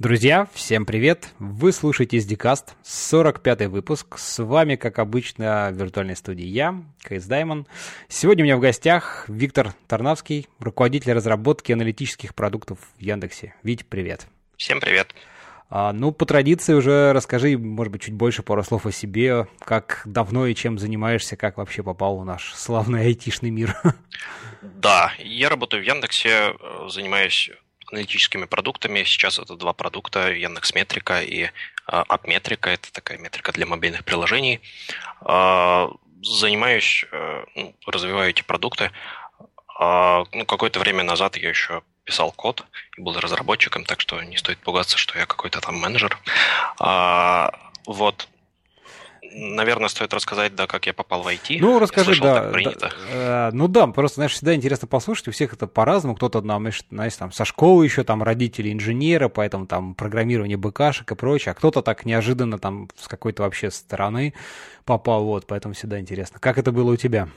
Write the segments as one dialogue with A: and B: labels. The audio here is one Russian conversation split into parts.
A: Друзья, всем привет! Вы слушаете SDCast, 45-й выпуск. С вами, как обычно, в виртуальной студии я, КС Даймон. Сегодня у меня в гостях Виктор Тарнавский, руководитель разработки аналитических продуктов в Яндексе. Вить, привет!
B: Всем привет!
A: А, ну, по традиции уже расскажи, может быть, чуть больше пару слов о себе, как давно и чем занимаешься, как вообще попал в наш славный айтишный мир.
B: Да, я работаю в Яндексе, э, занимаюсь аналитическими продуктами. Сейчас это два продукта, Яндекс Метрика и Апметрика. Это такая метрика для мобильных приложений. А, занимаюсь, э, ну, развиваю эти продукты. А, ну, какое-то время назад я еще писал код и был разработчиком, так что не стоит пугаться, что я какой-то там менеджер. А, вот наверное, стоит рассказать, да, как я попал в IT.
A: Ну, расскажи, слышал, да. Да, э, ну да, просто, знаешь, всегда интересно послушать, у всех это по-разному, кто-то, знаешь, там, со школы еще, там, родители инженера, поэтому там программирование БКшек и прочее, а кто-то так неожиданно там с какой-то вообще стороны попал, вот, поэтому всегда интересно. Как это было у тебя?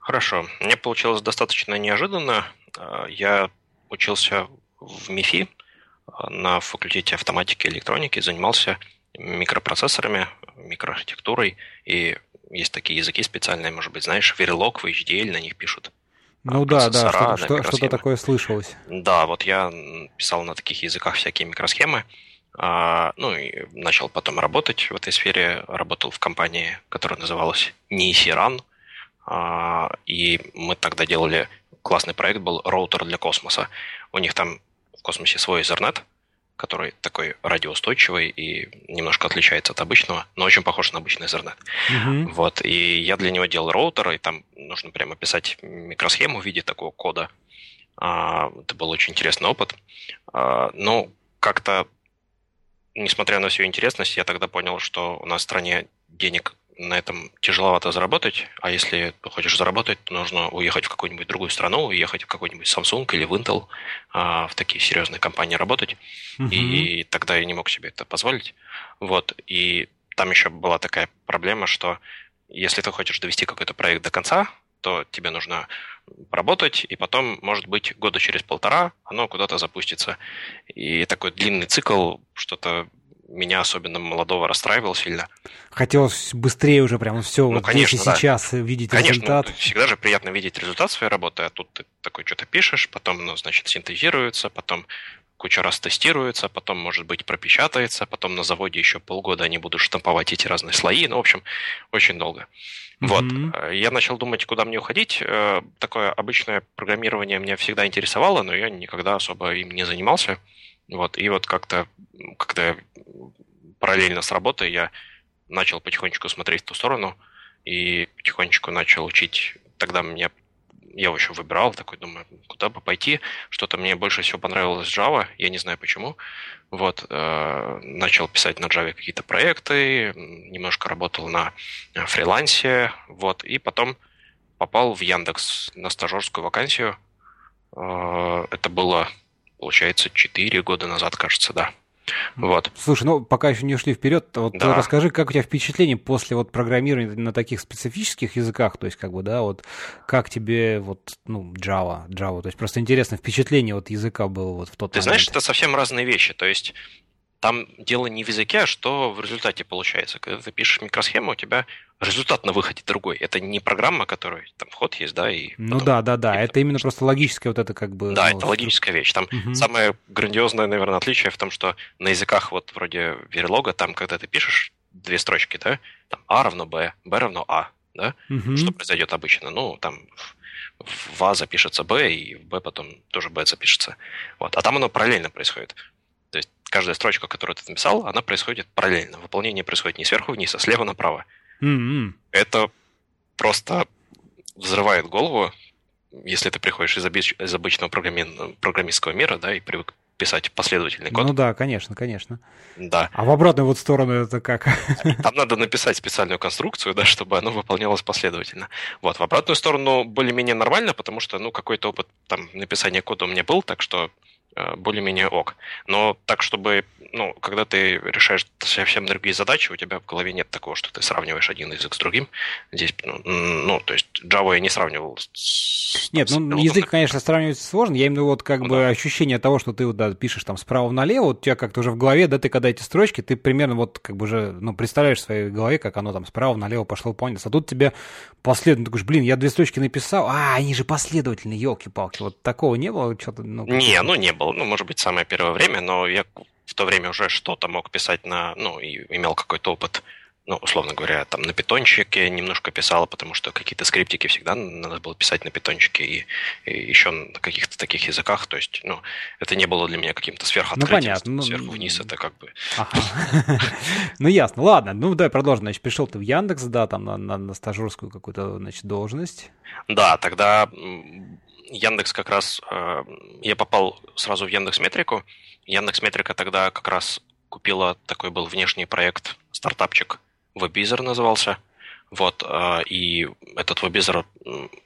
B: Хорошо. Мне получилось достаточно неожиданно. Э, я учился в МИФИ э, на факультете автоматики и электроники, занимался микропроцессорами, микроархитектурой, и есть такие языки специальные, может быть, знаешь, Verilog, VHDL, на них пишут.
A: Ну да, да, что-то, что, что-то такое слышалось.
B: Да, вот я писал на таких языках всякие микросхемы, а, ну и начал потом работать в этой сфере, работал в компании, которая называлась Nisirun, а, и мы тогда делали классный проект, был роутер для космоса. У них там в космосе свой Ethernet, который такой радиоустойчивый и немножко отличается от обычного, но очень похож на обычный Ethernet. Uh-huh. Вот, и я для него делал роутер, и там нужно прямо писать микросхему в виде такого кода. А, это был очень интересный опыт. А, но как-то, несмотря на всю интересность, я тогда понял, что у нас в стране денег на этом тяжеловато заработать, а если хочешь заработать, то нужно уехать в какую-нибудь другую страну, уехать в какой-нибудь Samsung или в Intel, а, в такие серьезные компании работать. Uh-huh. И тогда я не мог себе это позволить. Вот. И там еще была такая проблема, что если ты хочешь довести какой-то проект до конца, то тебе нужно поработать, и потом, может быть, года через полтора оно куда-то запустится. И такой длинный цикл, что-то меня особенно молодого расстраивал сильно.
A: Хотелось быстрее уже прям все ну, вот конечно, здесь и да. сейчас видеть конечно, результат.
B: Ну, всегда же приятно видеть результат своей работы, а тут ты такой что-то пишешь, потом, ну, значит, синтезируется, потом куча раз тестируется, потом, может быть, пропечатается, потом на заводе еще полгода они будут штамповать эти разные слои, ну, в общем, очень долго. Mm-hmm. Вот. Я начал думать, куда мне уходить. Э, такое обычное программирование меня всегда интересовало, но я никогда особо им не занимался. Вот, и вот как-то, когда параллельно с работой я начал потихонечку смотреть в ту сторону и потихонечку начал учить. Тогда мне я еще выбирал, такой думаю, куда бы пойти. Что-то мне больше всего понравилось Java, я не знаю почему. Вот, э, начал писать на Java какие-то проекты, немножко работал на фрилансе, вот, и потом попал в Яндекс на стажерскую вакансию. Э, это было получается, 4 года назад, кажется, да. Вот.
A: Слушай, ну пока еще не ушли вперед, вот да. расскажи, как у тебя впечатление после вот программирования на таких специфических языках, то есть как бы, да, вот как тебе вот, ну, Java, Java, то есть просто интересно, впечатление вот языка было вот в тот
B: Ты
A: момент.
B: знаешь, это совсем разные вещи, то есть там дело не в языке, а что в результате получается. Когда ты пишешь микросхему, у тебя результат на выходе другой. Это не программа, которая там вход есть, да, и
A: Ну да, да, да. Это именно просто логическая вот это как бы.
B: Да, ну, это логическая вещь. Там угу. самое грандиозное, наверное, отличие в том, что на языках вот вроде Verilog, там, когда ты пишешь две строчки, да, там А равно Б, Б равно А, да, угу. что произойдет обычно? Ну, там в А запишется Б, и в Б потом тоже Б запишется. Вот. А там оно параллельно происходит каждая строчка, которую ты написал, она происходит параллельно. Выполнение происходит не сверху вниз, а слева направо. Mm-hmm. Это просто взрывает голову, если ты приходишь из, обыч... из обычного программи... программистского мира, да, и привык писать последовательный код.
A: Ну да, конечно, конечно.
B: Да.
A: А в обратную вот сторону это как?
B: Там надо написать специальную конструкцию, да, чтобы оно выполнялось последовательно. Вот, в обратную сторону более-менее нормально, потому что, ну, какой-то опыт там написания кода у меня был, так что более-менее ок. Но так, чтобы ну, когда ты решаешь совсем другие задачи, у тебя в голове нет такого, что ты сравниваешь один язык с другим. Здесь, ну, ну то есть Java я не сравнивал
A: с... Нет, там, ну, с язык, конечно, сравнивать сложно. Я именно вот как ну, бы да. ощущение того, что ты вот, да, пишешь там справа налево, вот у тебя как-то уже в голове, да, ты когда эти строчки, ты примерно вот как бы уже, ну, представляешь в своей голове, как оно там справа налево пошло, понял. А тут тебе последовательно, ты говоришь, блин, я две строчки написал, а, они же последовательные, елки-палки. Вот такого не было? Что-то,
B: ну, не, ну, не было. Ну, может быть, самое первое время, но я в то время уже что-то мог писать на, ну, и имел какой-то опыт, ну, условно говоря, там на питончике немножко писал, потому что какие-то скриптики всегда надо было писать на питончике и, и еще на каких-то таких языках, то есть, ну, это не было для меня каким-то сверхоткрытием. Ну, понятно. Ну, сверху вниз это как бы...
A: Ну, ясно. Ладно, ну, давай продолжим. Значит, пришел ты в Яндекс, да, там на стажерскую какую-то, значит, должность.
B: Да, тогда Яндекс как раз... Э, я попал сразу в Яндекс Метрику, Яндекс Метрика тогда как раз купила такой был внешний проект, стартапчик, WebVisor назывался. Вот, а, и этот WebVisor,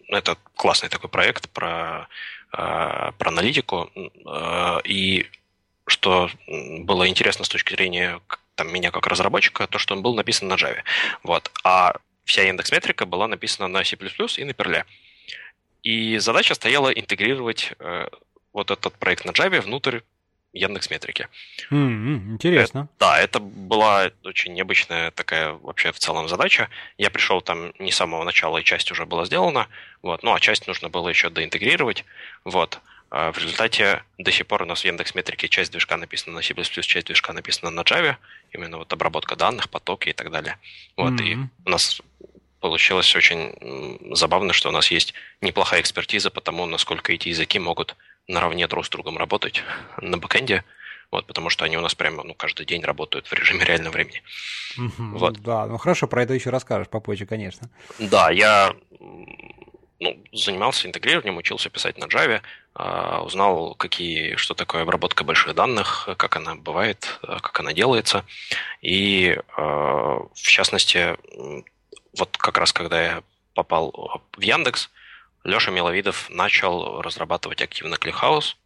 B: это классный такой проект про, а, про аналитику. И что было интересно с точки зрения там, меня как разработчика, то, что он был написан на Java. Вот. А вся индекс метрика была написана на C++ и на Perl. И задача стояла интегрировать э, вот этот проект на Java внутрь Яндекс Метрики.
A: Mm-hmm, интересно.
B: Это, да, это была очень необычная такая вообще в целом задача. Я пришел там не с самого начала, и часть уже была сделана, вот, ну а часть нужно было еще доинтегрировать, вот. А в результате до сих пор у нас в Яндекс Метрике часть движка написана на C++, часть движка написана на Java, именно вот обработка данных, потоки и так далее. Вот, mm-hmm. и у нас получилось очень забавно, что у нас есть неплохая экспертиза по тому, насколько эти языки могут наравне друг с другом работать на бэкэнде, вот, потому что они у нас прямо ну, каждый день работают в режиме реального времени.
A: Mm-hmm, вот. Да, ну хорошо, про это еще расскажешь попозже, конечно.
B: Да, я ну, занимался интегрированием, учился писать на Java, а, узнал, какие, что такое обработка больших данных, как она бывает, как она делается. И а, в частности, вот как раз когда я попал в Яндекс, Леша Миловидов начал разрабатывать активно Клихаус,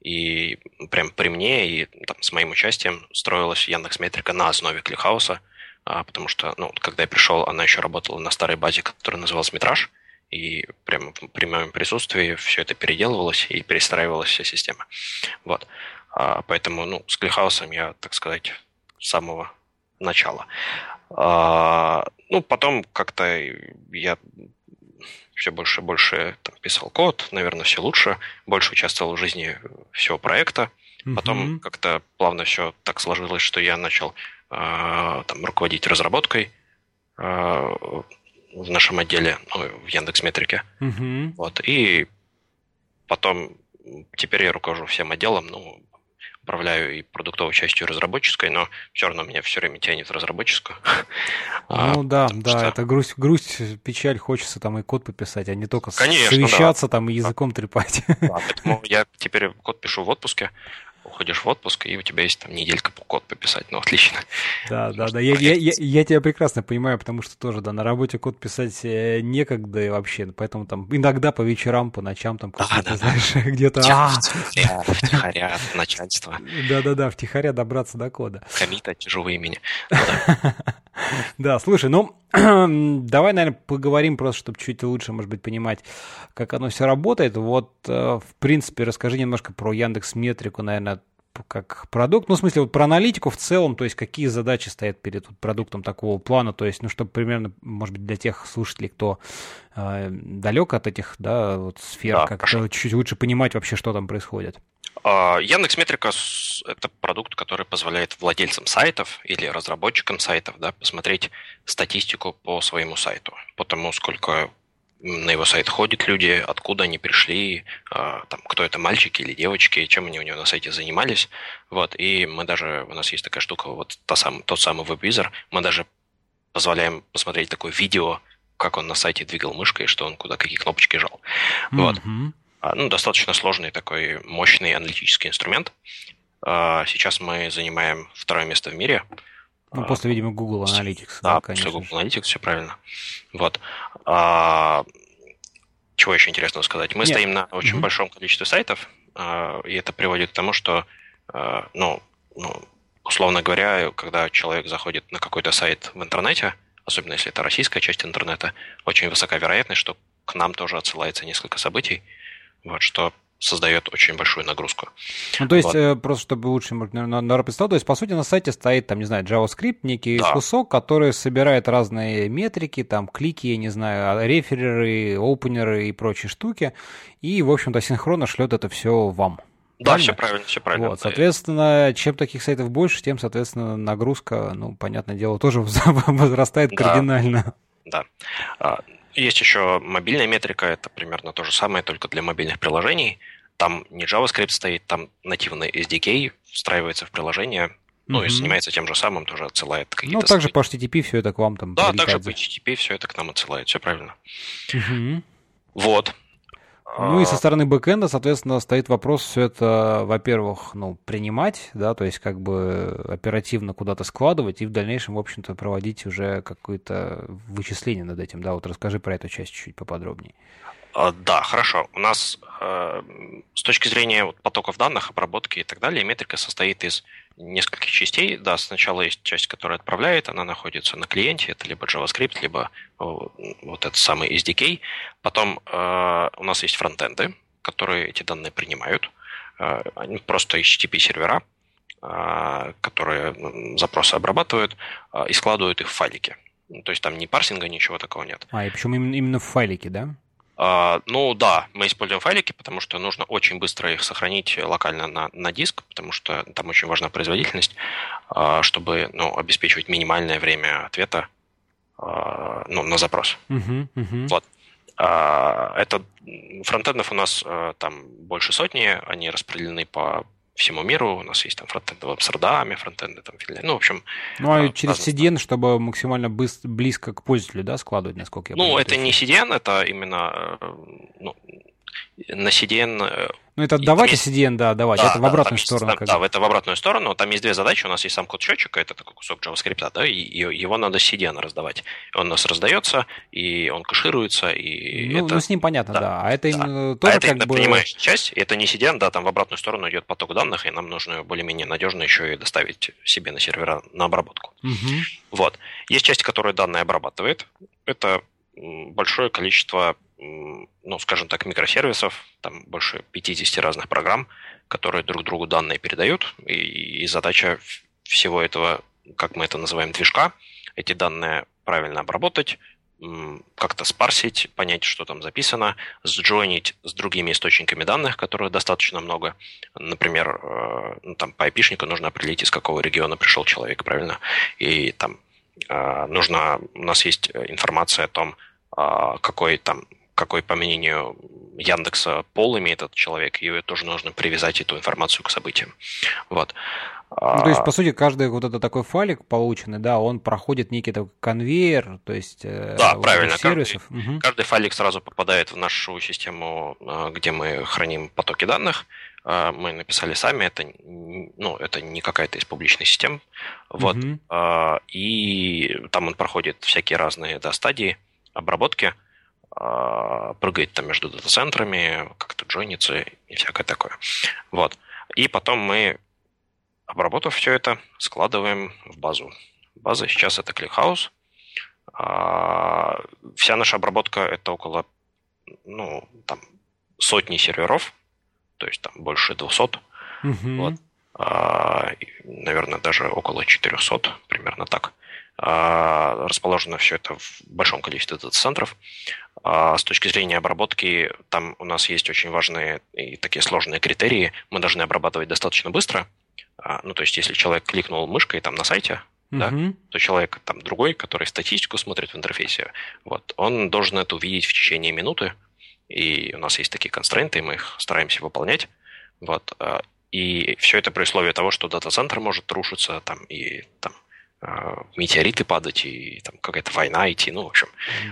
B: и прям при мне и там, с моим участием строилась Яндекс Метрика на основе Клихауса, а, потому что, ну, когда я пришел, она еще работала на старой базе, которая называлась Метраж, и прямо при моем присутствии все это переделывалось и перестраивалась вся система. Вот. А, поэтому, ну, с Клихаусом я, так сказать, с самого начала. А, ну, потом как-то я все больше и больше там, писал код, наверное, все лучше, больше участвовал в жизни всего проекта. Потом mm-hmm. как-то плавно все так сложилось, что я начал э, там, руководить разработкой э, в нашем отделе, ну, в Яндекс Метрике. Mm-hmm. Вот, и потом теперь я руковожу всем отделом, ну, управляю и продуктовой частью, и разработческой, но все равно меня все время тянет в разработческую.
A: А, ну да, да, что... это грусть, грусть, печаль, хочется там и код пописать, а не только Конечно, совещаться да. там и языком да. трепать.
B: Да, поэтому я теперь код пишу в отпуске, уходишь в отпуск, и у тебя есть там неделька по код пописать. Ну, отлично.
A: Да, да, да. Я, я, я, я тебя прекрасно понимаю, потому что тоже, да, на работе код писать э, некогда и вообще, поэтому там иногда по вечерам, по ночам там да, да, знаешь, да. где-то...
B: А! Втихаря, начальство.
A: Да-да-да, втихаря добраться до кода.
B: Комита чужого имени.
A: Да, слушай, ну, давай, наверное, поговорим просто, чтобы чуть лучше, может быть, понимать, как оно все работает. Вот, э, в принципе, расскажи немножко про Яндекс Метрику, наверное, как продукт, ну, в смысле, вот про аналитику в целом, то есть какие задачи стоят перед вот, продуктом такого плана, то есть, ну, чтобы примерно, может быть, для тех слушателей, кто э, далек от этих, да, вот сфер, да, как чуть-чуть лучше понимать вообще, что там происходит.
B: А, Яндекс Метрика – это продукт, который позволяет владельцам сайтов или разработчикам сайтов да, посмотреть статистику по своему сайту, по тому, сколько на его сайт ходят люди, откуда они пришли, а, там, кто это мальчики или девочки, чем они у него на сайте занимались. Вот. И мы даже, у нас есть такая штука, вот та сам, тот самый веб-визор, мы даже позволяем посмотреть такое видео, как он на сайте двигал мышкой, что он куда какие кнопочки жал. Mm-hmm. Вот. А, ну, достаточно сложный такой мощный аналитический инструмент. А, сейчас мы занимаем второе место в мире.
A: Ну, после, видимо, Google Analytics.
B: Да, да после Google Analytics, все правильно. Вот. А, чего еще интересного сказать? Мы Нет. стоим на очень угу. большом количестве сайтов, и это приводит к тому, что ну, ну, условно говоря, когда человек заходит на какой-то сайт в интернете, особенно если это российская часть интернета, очень высока вероятность, что к нам тоже отсылается несколько событий, вот, что создает очень большую нагрузку.
A: Ну, то есть, вот. э, просто чтобы лучше народ представил, то есть, по сути, на сайте стоит, там, не знаю, JavaScript, некий да. кусок, который собирает разные метрики, там, клики, я не знаю, а, рефереры, опенеры и прочие штуки, и, в общем-то, синхронно шлет это все вам.
B: Да, правильно? все правильно, все правильно.
A: Вот, соответственно, чем таких сайтов больше, тем, соответственно, нагрузка, ну, понятное дело, тоже возрастает да. кардинально.
B: Да. Есть еще мобильная метрика, это примерно то же самое, только для мобильных приложений. Там не JavaScript стоит, там нативный SDK встраивается в приложение, ну mm-hmm. и занимается тем же самым, тоже отсылает какие-то...
A: Ну, также по HTTP все это к вам там
B: Да, также по HTTP все это к нам отсылает, все правильно. Mm-hmm. Вот.
A: Ну и со стороны бэкэнда, соответственно, стоит вопрос все это, во-первых, ну, принимать, да, то есть как бы оперативно куда-то складывать и в дальнейшем, в общем-то, проводить уже какое-то вычисление над этим, да, вот расскажи про эту часть чуть-чуть поподробнее.
B: А, да, хорошо. У нас э, с точки зрения вот, потоков данных, обработки и так далее, метрика состоит из нескольких частей. Да, сначала есть часть, которая отправляет, она находится на клиенте, это либо JavaScript, либо вот этот самый SDK. Потом э, у нас есть фронтенды, которые эти данные принимают. Э, они просто HTTP сервера, э, которые запросы обрабатывают э, и складывают их в файлики. То есть там ни парсинга, ничего такого нет.
A: А, и причем именно, именно в файлике, да?
B: Uh, ну да, мы используем файлики, потому что нужно очень быстро их сохранить локально на, на диск, потому что там очень важна производительность, uh, чтобы ну, обеспечивать минимальное время ответа uh, ну, на запрос. Uh-huh, uh-huh. Вот. Это фронтендов у нас там больше сотни, они распределены по всему миру. У нас есть там фронтенды в Амстердаме, фронтенды там в Финляндии. Ну, в общем...
A: Ну, а через CDN, чтобы максимально быстро, близко к пользователю, да, складывать, насколько я
B: ну, понимаю? Ну, это не CDN, это именно э, ну, на CDN... Э,
A: ну, это отдавать есть... CDN, да, давать, да, это в обратную
B: да,
A: сторону.
B: Есть, да, это в обратную сторону. Там есть две задачи. У нас есть сам код счетчика, это такой кусок JavaScript, да, и его надо CDN раздавать. Он у нас раздается, и он кэшируется, и
A: ну,
B: это...
A: Ну, с ним понятно, да. да. А это да. именно тоже а
B: это
A: как
B: бы... принимающая часть, это не CDN, да, там в обратную сторону идет поток данных, и нам нужно более-менее надежно еще и доставить себе на сервера на обработку. Угу. Вот. Есть часть, которая данные обрабатывает. Это большое количество ну, скажем так, микросервисов, там больше 50 разных программ, которые друг другу данные передают, и, и задача всего этого, как мы это называем, движка, эти данные правильно обработать, как-то спарсить, понять, что там записано, сджойнить с другими источниками данных, которых достаточно много. Например, э, ну, там по IP нужно определить, из какого региона пришел человек, правильно? И там э, нужно, у нас есть информация о том, а, какой там какой, по мнению Яндекса, пол имеет этот человек, и тоже нужно привязать эту информацию к событиям. Вот.
A: Ну, то есть, по сути, каждый вот этот такой файлик полученный, да, он проходит некий такой конвейер, то есть
B: э, да, правильно. сервисов. Каждый, угу. каждый файлик сразу попадает в нашу систему, э, где мы храним потоки данных. Э, мы написали сами, это, ну, это не какая-то из публичных систем. Вот. Угу. И там он проходит всякие разные да, стадии обработки. А, прыгает там между дата-центрами, как-то джойнится и всякое такое. Вот. И потом мы, обработав все это, складываем в базу. База сейчас это ClickHouse. А, вся наша обработка это около ну, там, сотни серверов, то есть там больше 200. Угу. Вот. А, наверное, даже около 400, примерно так. Расположено все это в большом количестве дата-центров. А с точки зрения обработки, там у нас есть очень важные и такие сложные критерии. Мы должны обрабатывать достаточно быстро. А, ну, то есть, если человек кликнул мышкой там на сайте, Uh-huh. да, то человек там другой, который статистику смотрит в интерфейсе, вот, он должен это увидеть в течение минуты. И у нас есть такие констрейнты, мы их стараемся выполнять. Вот, а, и все это при условии того, что дата-центр может рушиться, там, и там, метеориты падать и там какая-то война идти. Ну, в общем,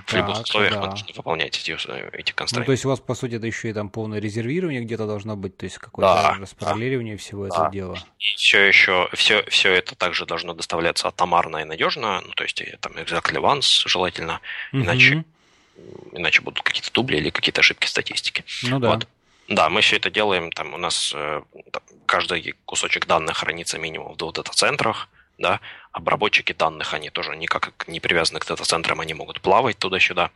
B: так, в любых условиях да. нужно выполнять эти, эти констрейнты. Ну,
A: то есть у вас, по сути, это еще и там полное резервирование где-то должно быть, то есть какое-то да, распараллеливание да, всего да. этого дела.
B: И все еще, все, все это также должно доставляться атомарно и надежно, ну, то есть там exactly once желательно, угу. иначе, иначе будут какие-то дубли или какие-то ошибки статистики.
A: Ну да. Вот.
B: Да, мы все это делаем. Там у нас э, там, каждый кусочек данных хранится минимум в двух дата-центрах. Да? Обработчики данных, они тоже никак не привязаны к дата-центрам, они могут плавать туда-сюда.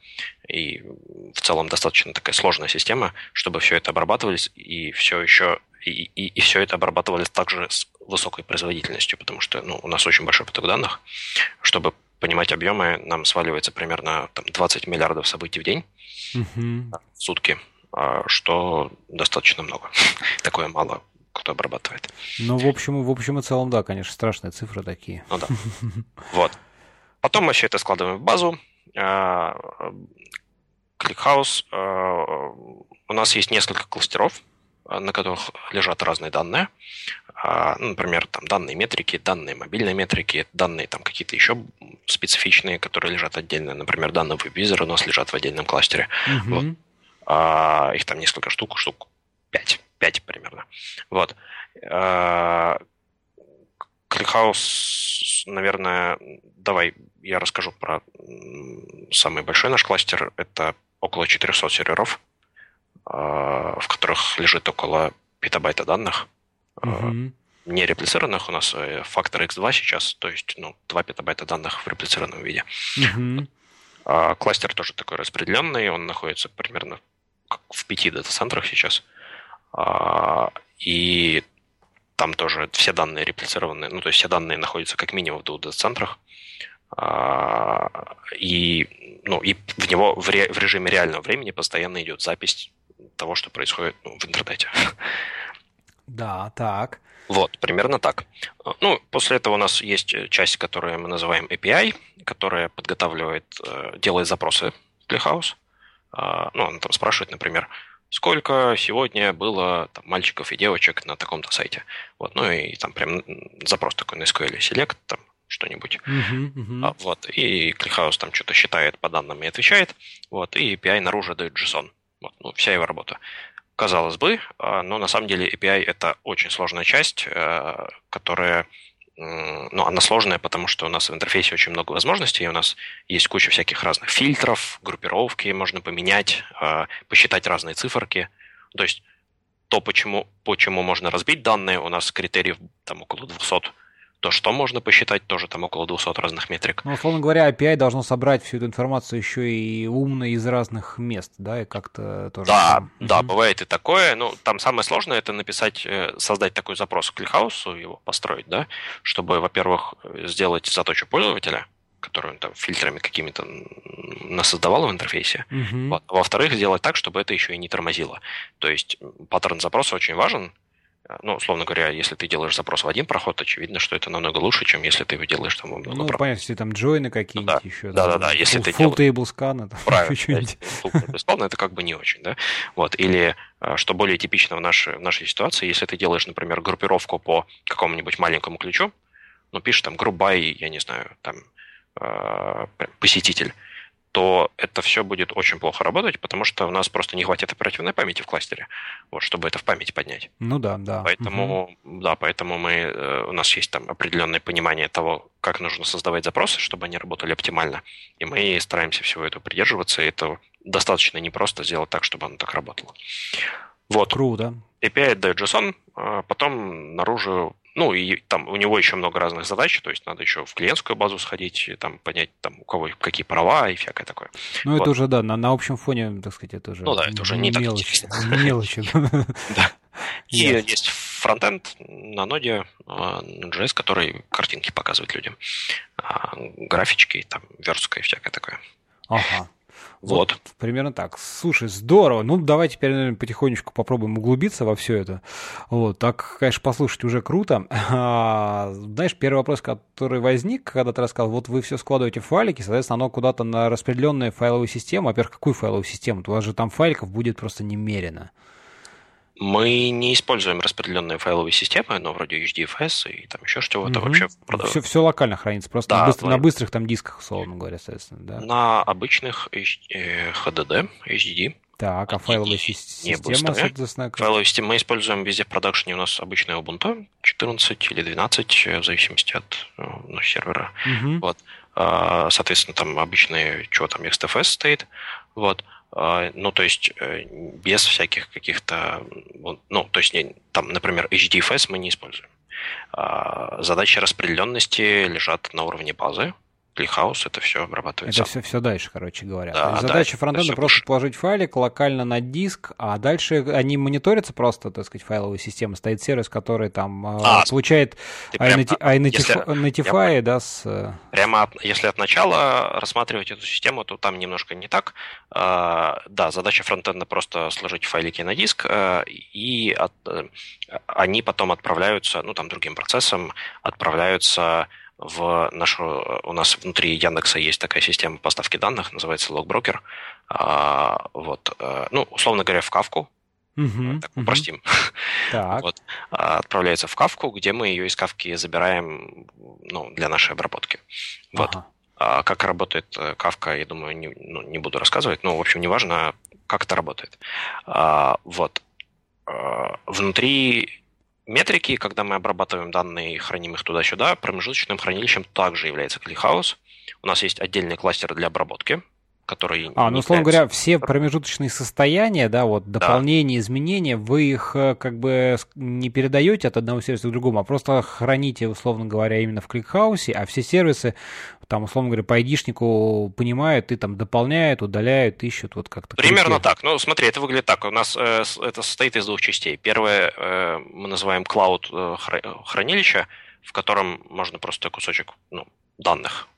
B: И в целом достаточно такая сложная система, чтобы все это обрабатывались и все еще и, и, и все это обрабатывались также с высокой производительностью, потому что ну, у нас очень большой поток данных. Чтобы понимать объемы, нам сваливается примерно там, 20 миллиардов событий в день, uh-huh. в сутки. А, что достаточно много. Такое мало кто обрабатывает.
A: Ну, в общем, в общем и целом, да, конечно, страшные цифры такие.
B: Ну да. Вот. Потом мы все это складываем в базу. А, ClickHouse. А, у нас есть несколько кластеров, на которых лежат разные данные. Ну, например, там данные метрики, данные мобильные метрики, данные там какие-то еще специфичные, которые лежат отдельно. Например, данные веб-визора у нас лежат в отдельном кластере. Uh-huh. Вот. А, их там несколько штук, штук пять, пять примерно. Вот. А, ClickHouse, наверное, давай я расскажу про самый большой наш кластер. Это около 400 серверов, а, в которых лежит около петабайта данных. Mm-hmm. Не реплицированных у нас э, фактор X2 сейчас, то есть ну, 2 петабайта данных в реплицированном виде. Mm-hmm. Кластер тоже такой распределенный, он находится примерно в пяти дата-центрах сейчас. А, и там тоже все данные реплицированы, ну, то есть все данные находятся как минимум в двух дата-центрах. А, и, ну, и в него в, ре, в режиме реального времени постоянно идет запись того, что происходит ну, в интернете.
A: Да, так.
B: Вот, примерно так. Ну, после этого у нас есть часть, которую мы называем API, которая подготавливает, э, делает запросы в ClickHouse. А, ну, он там спрашивает, например, сколько сегодня было там, мальчиков и девочек на таком-то сайте. Вот, ну и там прям запрос такой на SQL Select, там что-нибудь. Uh-huh, uh-huh. А, вот, и ClickHouse там что-то считает по данным и отвечает. Вот, и API наружу дает JSON. Вот, ну, вся его работа. Казалось бы, а, но на самом деле API это очень сложная часть, э, которая ну, она сложная, потому что у нас в интерфейсе очень много возможностей, у нас есть куча всяких разных фильтров, группировки можно поменять, а, посчитать разные циферки. То есть то, почему, почему можно разбить данные, у нас критериев там около 200 то, что можно посчитать, тоже там около 200 разных метрик.
A: Ну, условно говоря, API должно собрать всю эту информацию еще и умно из разных мест, да, и как-то тоже...
B: Да, да, бывает и такое. Ну, там самое сложное это написать, э, создать такой запрос к кликхаусу, его построить, да, чтобы, во-первых, сделать задачу пользователя, которую он там фильтрами какими-то насоздавал в интерфейсе. Угу. Вот. во-вторых, сделать так, чтобы это еще и не тормозило. То есть паттерн запроса очень важен, ну, условно говоря, если ты делаешь запрос в один проход, очевидно, что это намного лучше, чем если ты его делаешь там
A: много Ну, проходов. понятно, если там джойны какие-нибудь
B: да.
A: еще.
B: Да, да, да, если
A: full,
B: ты
A: full table scan,
B: там Правильно, это как бы не очень, да. Вот, или, а, что более типично в нашей, в нашей ситуации, если ты делаешь, например, группировку по какому-нибудь маленькому ключу, ну, пишешь там by, я не знаю, там, а, посетитель, то это все будет очень плохо работать, потому что у нас просто не хватит оперативной памяти в кластере, вот, чтобы это в память поднять.
A: Ну да, да.
B: Поэтому, угу. да, поэтому мы, э, у нас есть там определенное понимание того, как нужно создавать запросы, чтобы они работали оптимально. И мы стараемся всего этого придерживаться, и это достаточно непросто сделать так, чтобы оно так работало. Вот.
A: Круто.
B: API дает JSON, а потом наружу ну, и там у него еще много разных задач, то есть надо еще в клиентскую базу сходить, там понять, там, у кого какие права и всякое такое.
A: Ну, вот. это уже, да, на, на общем фоне, так сказать, это уже
B: Ну да, это уже не
A: мелочи, так Мелочи.
B: Да. И есть фронтенд на ноде JS, который картинки показывает людям. А, графички, там, верстка и всякое такое.
A: Ага. Вот. вот. Примерно так. Слушай, здорово. Ну, давай теперь, наверное, потихонечку попробуем углубиться во все это. Вот. Так, конечно, послушать уже круто. А, знаешь, первый вопрос, который возник, когда ты рассказал, вот вы все складываете в файлики, соответственно, оно куда-то на распределенную файловую систему. Во-первых, какую файловую систему? У вас же там файликов будет просто немерено.
B: Мы не используем распределенные файловые системы, но вроде HDFS и там еще что-то угу. вообще.
A: Все, все локально хранится, просто да, на, быстр, мы... на быстрых там дисках, условно говоря, соответственно. Да.
B: На обычных HDD, HDD.
A: Так, а файловая система,
B: соответственно... Файловая система мы используем везде в продакшене. У нас обычная Ubuntu 14 или 12, в зависимости от ну, сервера. Угу. Вот. А, соответственно, там обычные, что там, XFS стоит. Вот. Ну, то есть без всяких каких-то, ну, то есть, там, например, HDFS мы не используем. Задачи распределенности лежат на уровне базы, ClickHouse это все обрабатывает
A: Это все, все дальше, короче говоря. Да, задача да, фронтенда просто пуш. положить файлик локально на диск, а дальше они мониторятся просто, так сказать, файловая система. Стоит сервис, который там а, получает iNotify, да, с... Э,
B: прямо, если от начала рассматривать эту систему, то там немножко не так. А, да, задача фронтенда просто сложить файлики на диск, э, и от, э, они потом отправляются, ну, там, другим процессом, отправляются в нашу, у нас внутри Яндекса есть такая система поставки данных, называется Logброкер. А, вот, э, ну, условно говоря, в Кавку, Uh-huh, так упростим. Так. Вот, а, отправляется в кавку, где мы ее из кавки забираем ну, для нашей обработки. Вот. Ага. А как работает э, кавка, я думаю, не, ну, не буду рассказывать. Ну, в общем, неважно, как это работает. А, вот. А, внутри метрики, когда мы обрабатываем данные и храним их туда-сюда, промежуточным хранилищем также является ClickHouse. У нас есть отдельный кластер для обработки, который...
A: А, ну, условно говоря, все промежуточные состояния, да, вот дополнения, да. изменения, вы их э, как бы не передаете от одного сервиса к другому, а просто храните, условно говоря, именно в ClickHouse, а все сервисы, там, условно говоря, по айдишнику понимают и там дополняют, удаляют, ищут, вот как-то.
B: Примерно крутят. так. Ну, смотри, это выглядит так. У нас э, это состоит из двух частей. Первое э, мы называем cloud э, хранилище, в котором можно просто кусочек ну, данных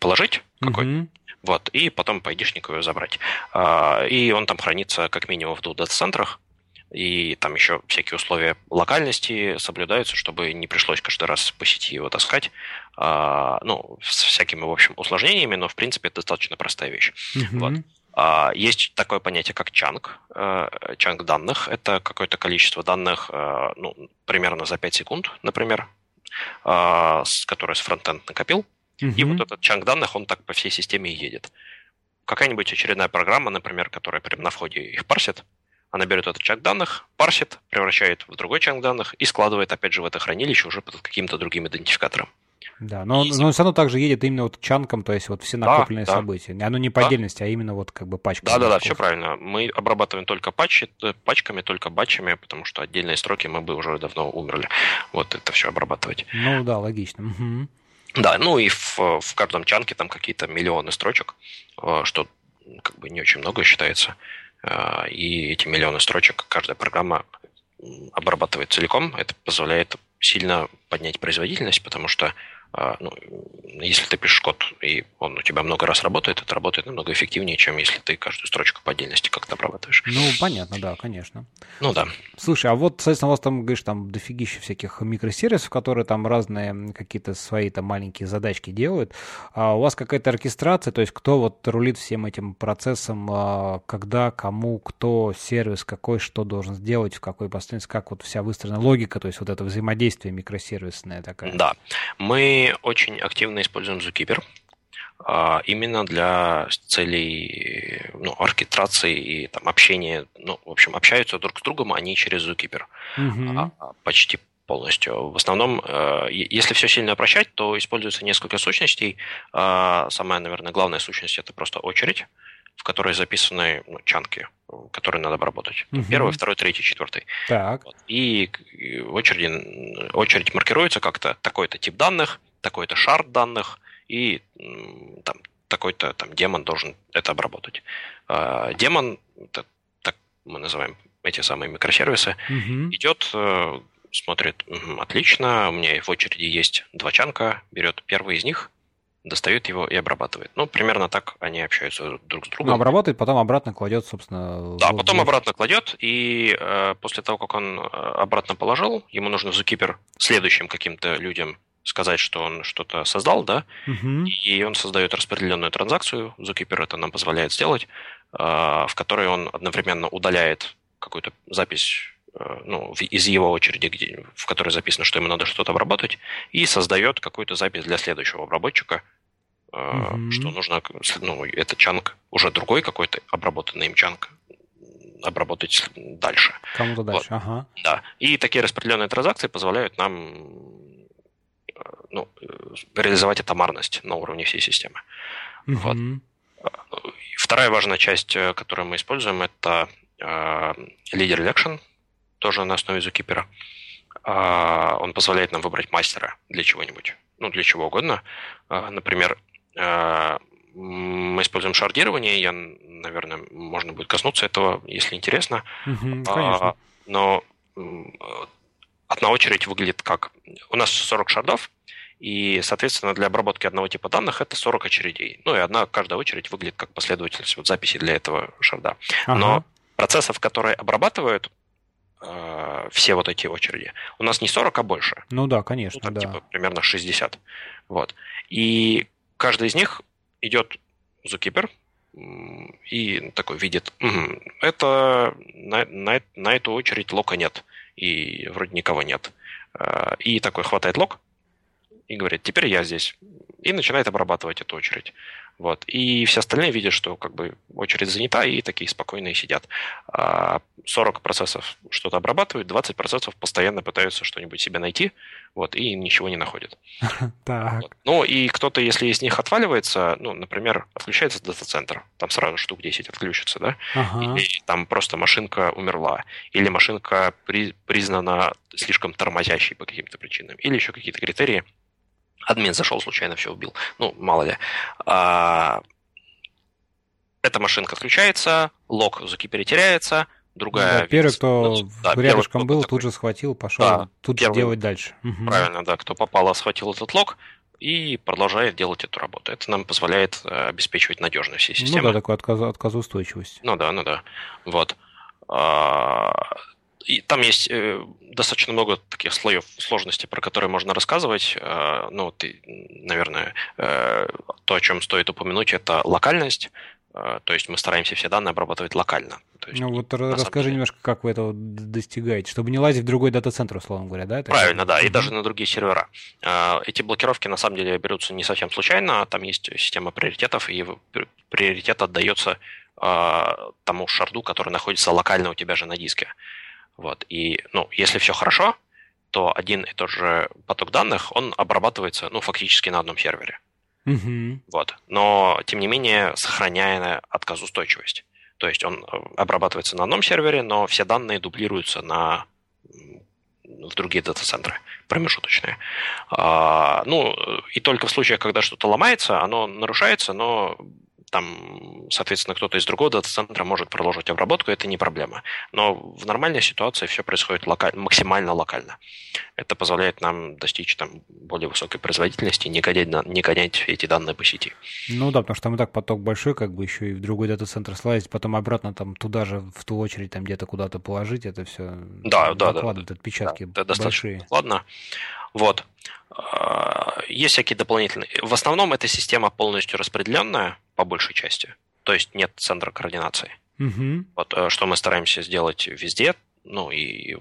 B: положить какой mm-hmm. Вот, и потом по айдишнику ее забрать. А, и он там хранится как минимум в двух дата-центрах, и там еще всякие условия локальности соблюдаются, чтобы не пришлось каждый раз по сети его таскать. А, ну, с всякими, в общем, усложнениями, но, в принципе, это достаточно простая вещь. Mm-hmm. Вот. А, есть такое понятие, как чанк. Э, чанк данных – это какое-то количество данных, э, ну, примерно за 5 секунд, например, которое с фронтенд накопил. Угу. И вот этот чанк данных, он так по всей системе и едет. Какая-нибудь очередная программа, например, которая прямо на входе их парсит, она берет этот чанк данных, парсит, превращает в другой чанк данных и складывает, опять же, в это хранилище уже под каким-то другим идентификатором.
A: Да, но, и... но все равно также едет именно вот чанком, то есть вот все накопленные да, события. Оно не по да. отдельности, а именно вот как бы пачка.
B: Да, да, да, все правильно. Мы обрабатываем только патчи, э, пачками, только батчами, потому что отдельные строки мы бы уже давно умерли. Вот это все обрабатывать.
A: Ну да, логично. Угу.
B: Да, ну и в, в каждом чанке там какие-то миллионы строчек, э, что как бы не очень много считается. Э, и эти миллионы строчек каждая программа обрабатывает целиком. Это позволяет сильно поднять производительность, потому что а, ну, если ты пишешь код, и он у тебя много раз работает, это работает намного эффективнее, чем если ты каждую строчку по отдельности как-то обрабатываешь.
A: Ну, понятно, да, конечно.
B: Ну, да.
A: Слушай, а вот, соответственно, у вас там, говоришь, там дофигища всяких микросервисов, которые там разные какие-то свои там маленькие задачки делают. А у вас какая-то оркестрация, то есть кто вот рулит всем этим процессом, а, когда, кому, кто, сервис, какой, что должен сделать, в какой последовательности, как вот вся выстроена логика, то есть вот это взаимодействие микросервисное такая.
B: Да. Мы очень активно используем Zookeeper а, именно для целей ну, оркестрации и там, общения. Ну, в общем, общаются друг с другом они через Zookeeper. Угу. Почти полностью. В основном, э, если все сильно упрощать, то используется несколько сущностей. Самая, наверное, главная сущность это просто очередь, в которой записаны ну, чанки, которые надо обработать. Угу. Первый, второй, третий, четвертый. Так. И очереди, очередь маркируется как-то такой-то тип данных, такой-то шард данных, и там такой-то там демон должен это обработать. А, демон, это, так мы называем эти самые микросервисы, угу. идет, э, смотрит, угу, отлично, у меня в очереди есть два чанка, берет первый из них, достает его и обрабатывает. Ну, примерно так они общаются друг с другом. Ну,
A: обрабатывает, потом обратно кладет, собственно.
B: Да, в... потом обратно кладет, и э, после того, как он э, обратно положил, ему нужно в Zookeeper следующим каким-то людям сказать, что он что-то создал, да, угу. и он создает распределенную транзакцию, Zookeeper это нам позволяет сделать, э, в которой он одновременно удаляет какую-то запись э, ну, из его очереди, где, в которой записано, что ему надо что-то обработать, и создает какую-то запись для следующего обработчика, угу. что нужно, ну, этот чанк, уже другой какой-то обработанный им чанк, обработать дальше.
A: Кому-то дальше, вот. ага.
B: Да. И такие распределенные транзакции позволяют нам ну, реализовать атомарность на уровне всей системы. Угу. Вот. Вторая важная часть, которую мы используем, это лидер election, тоже на основе Zookeeper. Он позволяет нам выбрать мастера для чего-нибудь, ну, для чего угодно. Например, мы используем шардирование, я, наверное, можно будет коснуться этого, если интересно.
A: Угу, конечно.
B: Но одна очередь выглядит как... У нас 40 шардов, и, соответственно, для обработки одного типа данных это 40 очередей. Ну и одна каждая очередь выглядит как последовательность вот записи для этого шарда. Ага. Но процессов, которые обрабатывают э, все вот эти очереди, у нас не 40, а больше.
A: Ну да, конечно.
B: Ну, там
A: да.
B: типа примерно 60. Вот. И каждый из них идет Zookeeper, и такой видит, угу, это на, на, на эту очередь лока нет, и вроде никого нет. А, и такой хватает лок и говорит, теперь я здесь. И начинает обрабатывать эту очередь. Вот. И все остальные видят, что как бы очередь занята, и такие спокойные сидят. 40 а процессов что-то обрабатывают, 20 процессов постоянно пытаются что-нибудь себе найти, вот, и ничего не находят.
A: Так.
B: Вот. Ну, и кто-то, если из них отваливается, ну, например, отключается дата-центр, там сразу штук 10 отключится, да, ага. или там просто машинка умерла, или машинка при, признана слишком тормозящей по каким-то причинам, или еще какие-то критерии, админ зашел случайно, все убил. Ну, мало ли. А, эта машинка отключается, лог заки перетеряется, другая...
A: Да, первый, кто ну, да, рядышком первый, был, такой. тут же схватил, пошел да, тут первый, же делать дальше.
B: Правильно, да, кто попало, схватил этот лог и продолжает делать эту работу. Это нам позволяет э, обеспечивать надежность всей системы.
A: Ну да, такой отказ, отказоустойчивость.
B: Ну да, ну да. Вот. А, и там есть э, достаточно много таких слоев сложности, про которые можно рассказывать. Э, ну, ты, наверное, э, то, о чем стоит упомянуть, это локальность. Э, то есть мы стараемся все данные обрабатывать локально. То есть,
A: ну вот расскажи деле... немножко, как вы этого достигаете, чтобы не лазить в другой дата-центр, условно говоря, да?
B: Это Правильно, да, и даже на другие сервера. Э, эти блокировки на самом деле берутся не совсем случайно, там есть система приоритетов, и приоритет отдается тому шарду, который находится локально у тебя же на диске. Вот. И, ну, если все хорошо, то один и тот же поток данных, он обрабатывается, ну, фактически на одном сервере.
A: Угу.
B: Вот. Но, тем не менее, сохраняя отказоустойчивость. То есть он э, обрабатывается на одном сервере, но все данные дублируются на в другие дата-центры промежуточные. А, ну, и только в случаях, когда что-то ломается, оно нарушается, но там, соответственно, кто-то из другого дата-центра может продолжить обработку, это не проблема. Но в нормальной ситуации все происходит локаль... максимально локально. Это позволяет нам достичь там, более высокой производительности, не гонять, не гонять эти данные по сети.
A: Ну да, потому что там и так поток большой, как бы еще и в другой дата-центр слазить, потом обратно там туда же, в ту очередь, там где-то куда-то положить, это все
B: да, да, да,
A: отпечатки
B: да, это
A: большие.
B: Ладно. Вот. А, есть всякие дополнительные. В основном эта система полностью распределенная, по большей части. То есть нет центра координации.
A: Угу.
B: Вот э, что мы стараемся сделать везде, ну и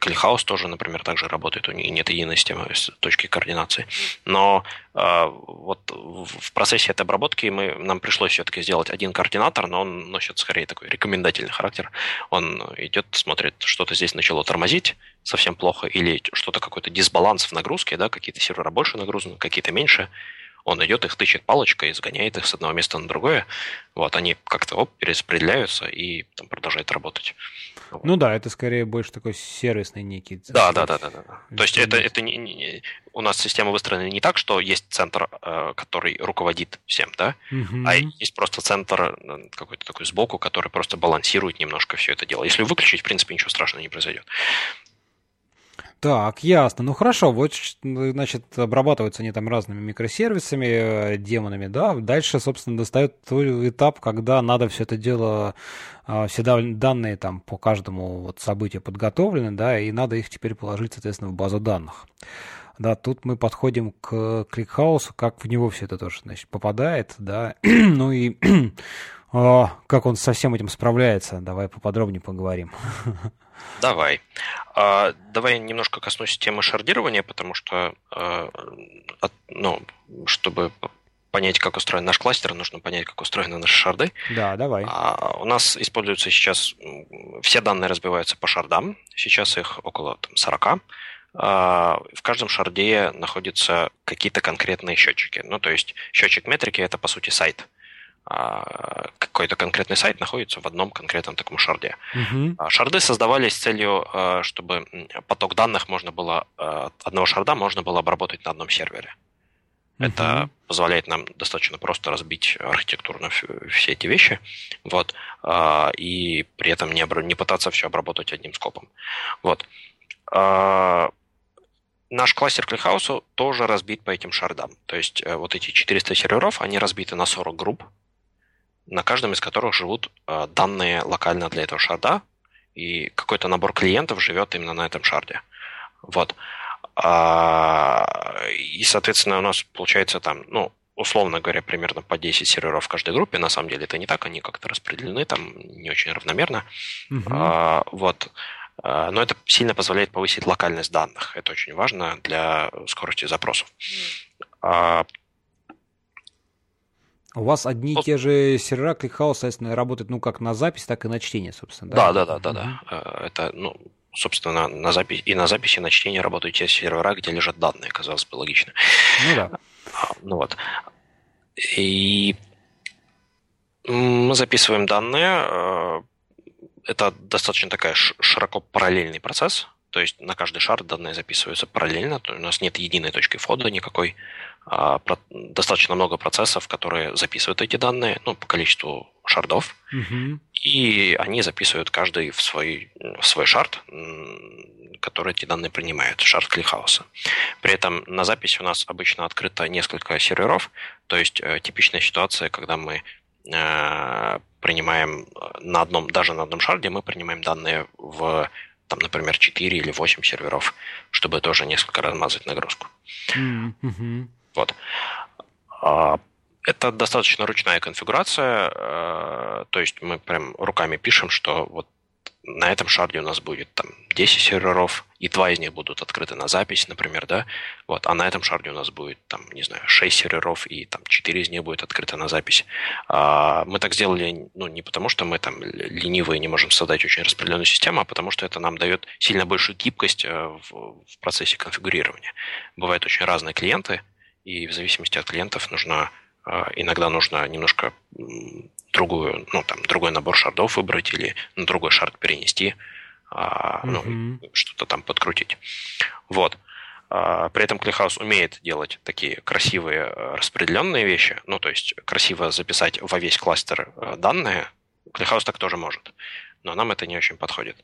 B: Клихаус тоже, например, также работает, у них нет единой системы с точки координации. Но э, вот в процессе этой обработки мы, нам пришлось все-таки сделать один координатор, но он носит скорее такой рекомендательный характер. Он идет, смотрит, что-то здесь начало тормозить совсем плохо, или что-то какой-то дисбаланс в нагрузке, да, какие-то сервера больше нагружены, какие-то меньше. Он идет, их тычет палочкой, сгоняет их с одного места на другое. Вот, они как-то оп, перераспределяются и там, продолжают работать.
A: Вот. Ну да, это скорее больше такой сервисный некий.
B: Да, да, да, да, да. То есть это, это не, не, у нас система выстроена не так, что есть центр, э, который руководит всем, да,
A: угу.
B: а есть просто центр э, какой-то такой сбоку, который просто балансирует немножко все это дело. Если выключить, в принципе, ничего страшного не произойдет.
A: Так, ясно. Ну хорошо, вот, значит, обрабатываются они там разными микросервисами, э, демонами, да. Дальше, собственно, достает твой этап, когда надо все это дело, а, все данные там по каждому вот событию подготовлены, да, и надо их теперь положить, соответственно, в базу данных. Да, тут мы подходим к кликхаусу, как в него все это тоже, значит, попадает, да. ну и а, как он со всем этим справляется, давай поподробнее поговорим.
B: Давай. А, давай немножко коснусь темы шардирования, потому что, а, ну, чтобы понять, как устроен наш кластер, нужно понять, как устроены наши шарды.
A: Да, давай.
B: А, у нас используются сейчас, все данные разбиваются по шардам, сейчас их около там, 40. А, в каждом шарде находятся какие-то конкретные счетчики. Ну, то есть счетчик метрики – это, по сути, сайт. Какой-то конкретный сайт находится в одном конкретном таком шарде. Uh-huh. Шарды создавались с целью, чтобы поток данных можно было, одного шарда можно было обработать на одном сервере. Это позволяет нам достаточно просто разбить архитектурно все эти вещи, вот, а, и при этом не, не пытаться все обработать одним скопом. Вот. А, наш кластер ClickHouse тоже разбит по этим шардам. То есть э, вот эти 400 серверов, они разбиты на 40 групп, на каждом из которых живут э, данные локально для этого шарда, и какой-то набор клиентов живет именно на этом шарде. Вот. А, и, соответственно, у нас получается там, ну, условно говоря, примерно по 10 серверов в каждой группе. На самом деле это не так, они как-то распределены там не очень равномерно. Угу. А, вот. А, но это сильно позволяет повысить локальность данных. Это очень важно для скорости запросов. А,
A: у вас одни и те же сервера ClickHouse, соответственно, работают ну как на запись, так и на чтение, собственно,
B: да? Да, да, да, да, да. Это, ну, собственно, на запись, и на записи, и на чтение работают те сервера, где лежат данные, казалось бы, логично. Ну да. А, ну вот. И мы записываем данные. Э, это достаточно такая широко параллельный процесс. То есть на каждый шар данные записываются параллельно. У нас нет единой точки входа никакой. А, достаточно много процессов, которые записывают эти данные, ну, по количеству шардов. Угу. И они записывают каждый в свой, в свой шард, который эти данные принимает, шард клихауса. При этом на запись у нас обычно открыто несколько серверов, то есть э, типичная ситуация, когда мы э, принимаем на одном, даже на одном шарде мы принимаем данные в, там, например, 4 или 8 серверов, чтобы тоже несколько размазать нагрузку. Mm-hmm. Вот. А, это достаточно ручная конфигурация, э, то есть мы прям руками пишем, что вот на этом шарде у нас будет там 10 серверов, и два из них будут открыты на запись, например, да, вот, а на этом шарде у нас будет там, не знаю, 6 серверов, и там 4 из них будет открыто на запись. А, мы так сделали, ну, не потому что мы там ленивые не можем создать очень распределенную систему, а потому что это нам дает сильно большую гибкость э, в, в процессе конфигурирования. Бывают очень разные клиенты, и в зависимости от клиентов нужно а, иногда нужно немножко другую, ну, там, другой набор шардов выбрать или на другой шард перенести, mm-hmm. ну, что-то там подкрутить. Вот. А, при этом ClickHouse умеет делать такие красивые распределенные вещи, ну, то есть красиво записать во весь кластер данные. ClickHouse так тоже может но нам это не очень подходит.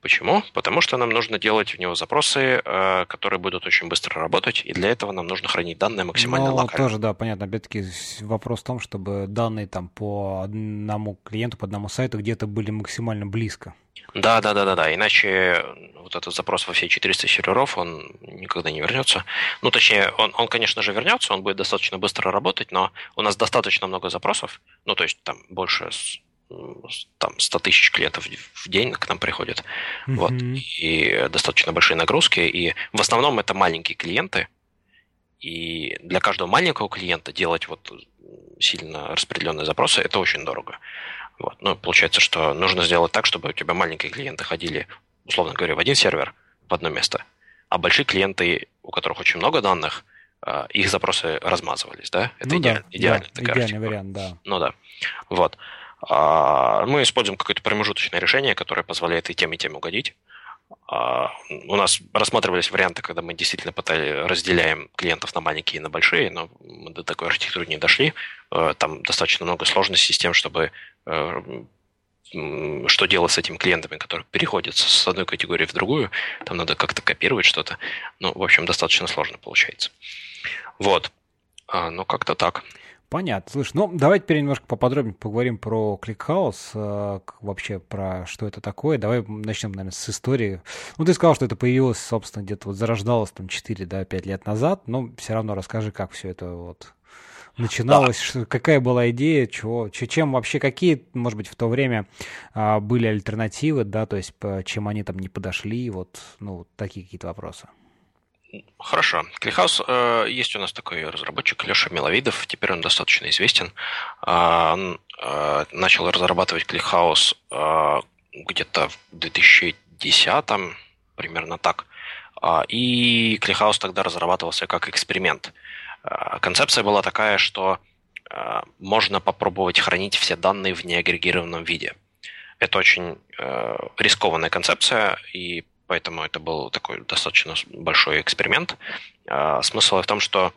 B: Почему? Потому что нам нужно делать в него запросы, э, которые будут очень быстро работать, и для этого нам нужно хранить данные максимально ну, локально.
A: тоже, да, понятно. Опять-таки вопрос в том, чтобы данные там по одному клиенту, по одному сайту где-то были максимально близко.
B: Да, да, да, да, да. Иначе вот этот запрос во все 400 серверов, он никогда не вернется. Ну, точнее, он, он, конечно же, вернется, он будет достаточно быстро работать, но у нас достаточно много запросов, ну, то есть там больше там 100 тысяч клиентов в день к нам приходят. Mm-hmm. Вот. И достаточно большие нагрузки. И в основном это маленькие клиенты. И для каждого маленького клиента делать вот сильно распределенные запросы это очень дорого. Вот. Ну, получается, что нужно сделать так, чтобы у тебя маленькие клиенты ходили, условно говоря, в один сервер, в одно место, а большие клиенты, у которых очень много данных, а, их запросы размазывались, да? Это ну, идеально, да, идеально да, идеальный вариант, да. Ну да. Вот. А, мы используем какое-то промежуточное решение, которое позволяет и тем, и тем угодить. А, у нас рассматривались варианты, когда мы действительно пытали, разделяем клиентов на маленькие и на большие, но мы до такой архитектуры не дошли. А, там достаточно много сложностей с тем, чтобы что делать с этими клиентами, которые переходят с одной категории в другую. Там надо как-то копировать что-то. Ну, в общем, достаточно сложно получается. Вот. Ну, как-то так.
A: Понятно. Слушай, ну давайте теперь немножко поподробнее поговорим про ClickHouse, э, вообще про что это такое. Давай начнем, наверное, с истории. Ну, ты сказал, что это появилось, собственно, где-то вот зарождалось там 4-5 да, лет назад, но все равно расскажи, как все это вот начиналось, да. что, какая была идея, чего, чем вообще, какие, может быть, в то время а, были альтернативы, да, то есть чем они там не подошли, вот, ну, такие какие-то вопросы.
B: Хорошо. Клихаус, э, есть у нас такой разработчик Леша Миловидов, теперь он достаточно известен. Э, он э, начал разрабатывать Клихаус э, где-то в 2010 примерно так. Э, и Клихаус тогда разрабатывался как эксперимент. Э, концепция была такая, что можно попробовать хранить все данные в неагрегированном виде. Это очень рискованная концепция, и поэтому это был такой достаточно большой эксперимент. Смысл в том, что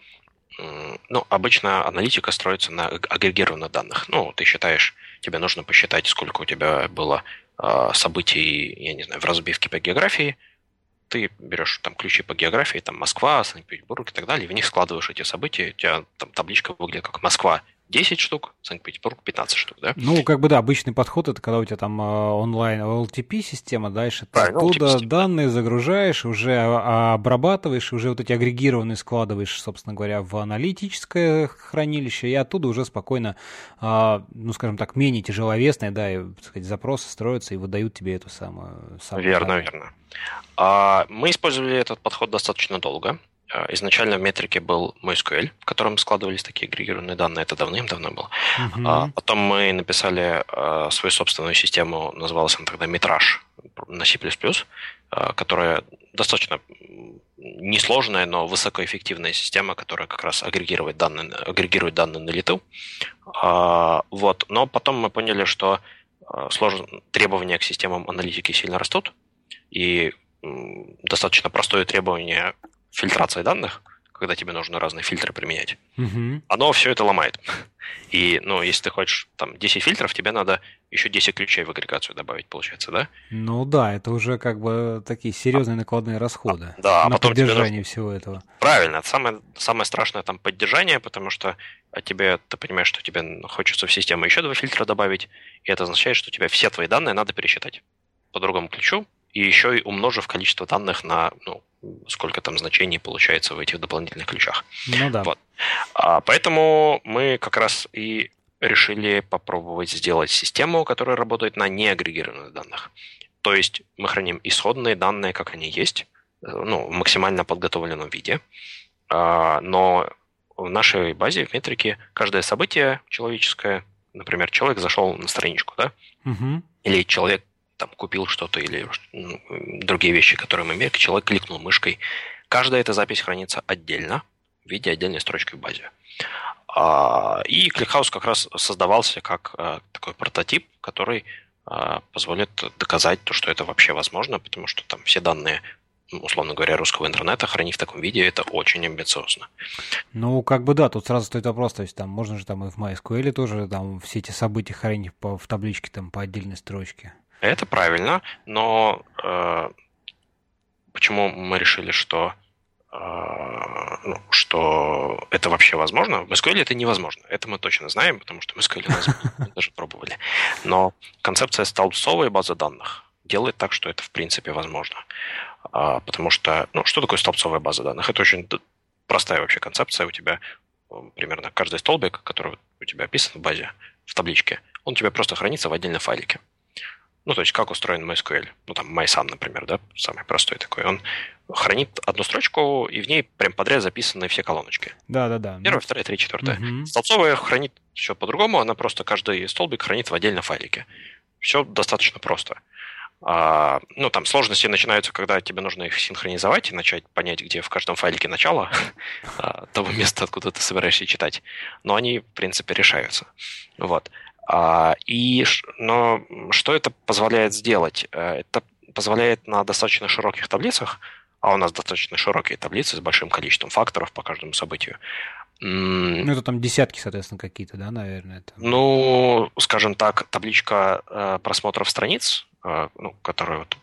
B: ну, обычно аналитика строится на агрегированных данных. Ну, ты считаешь, тебе нужно посчитать, сколько у тебя было э, событий, я не знаю, в разбивке по географии. Ты берешь там ключи по географии, там Москва, Санкт-Петербург и так далее, и в них складываешь эти события. У тебя там табличка выглядит как Москва 10 штук, Санкт-Петербург 15 штук, да?
A: Ну, как бы да, обычный подход это когда у тебя там э, онлайн LTP-система, дальше ты оттуда данные загружаешь, уже обрабатываешь, уже вот эти агрегированные складываешь, собственно говоря, в аналитическое хранилище, и оттуда уже спокойно, а, ну, скажем так, менее тяжеловесные, да, и, так сказать, запросы строятся и выдают тебе эту самую...
B: самую верно, данную. верно. А, мы использовали этот подход достаточно долго. А, изначально в метрике был MySQL, в котором складывались такие агрегированные данные. Это давным-давно было. Uh-huh. Потом мы написали а, свою собственную систему, называлась она тогда Mitrash на C++, которая достаточно несложная, но высокоэффективная система, которая как раз агрегирует данные, агрегирует данные на лету. Вот. Но потом мы поняли, что требования к системам аналитики сильно растут, и достаточно простое требование фильтрации данных, когда тебе нужно разные фильтры применять, угу. оно все это ломает. И, ну, если ты хочешь там 10 фильтров, тебе надо еще 10 ключей в агрегацию добавить, получается, да?
A: Ну да, это уже как бы такие серьезные накладные расходы
B: а, да,
A: а на поддержание нужно... всего этого.
B: Правильно, это самое, самое страшное там поддержание, потому что а тебе, ты понимаешь, что тебе хочется в систему еще два фильтра добавить, и это означает, что тебе все твои данные надо пересчитать по другому ключу, и еще и умножив количество данных на ну, сколько там значений получается в этих дополнительных ключах.
A: Ну да.
B: Вот. А, поэтому мы как раз и решили попробовать сделать систему, которая работает на неагрегированных данных. То есть мы храним исходные данные, как они есть, ну, в максимально подготовленном виде, а, но в нашей базе, в метрике, каждое событие человеческое, например, человек зашел на страничку, да, угу. или человек там купил что-то или ну, другие вещи, которые мы имеем, человек кликнул мышкой. Каждая эта запись хранится отдельно, в виде отдельной строчки в базе. А, и ClickHouse как раз создавался как а, такой прототип, который а, позволит доказать то, что это вообще возможно, потому что там все данные условно говоря, русского интернета хранить в таком виде, это очень амбициозно.
A: Ну, как бы да, тут сразу стоит вопрос, то есть там можно же там и в MySQL тоже там все эти события хранить по, в табличке там по отдельной строчке.
B: Это правильно, но э, почему мы решили, что, э, ну, что это вообще возможно? В SQL это невозможно. Это мы точно знаем, потому что SQL мы даже пробовали. Но концепция столбцовой базы данных делает так, что это в принципе возможно. А, потому что, ну, что такое столбцовая база данных? Это очень простая вообще концепция. У тебя э, примерно каждый столбик, который у тебя описан в базе, в табличке, он у тебя просто хранится в отдельном файлике. Ну, то есть, как устроен MySQL. Ну, там, MySum, например, да, самый простой такой. Он хранит одну строчку, и в ней прям подряд записаны все колоночки.
A: Да-да-да.
B: Первая, вторая, третья, четвертая. Угу. Столбцовая хранит все по-другому, она просто каждый столбик хранит в отдельном файлике. Все достаточно просто. А, ну, там сложности начинаются, когда тебе нужно их синхронизовать и начать понять, где в каждом файлике начало а, того места, откуда ты собираешься читать. Но они, в принципе, решаются. Вот. А, и, но что это позволяет сделать? Э, это позволяет на достаточно широких таблицах, а у нас достаточно широкие таблицы с большим количеством факторов по каждому событию.
A: Ну, это там десятки, соответственно, какие-то, да, наверное? Это...
B: Ну, скажем так, табличка э, просмотров страниц, э, ну, которую вот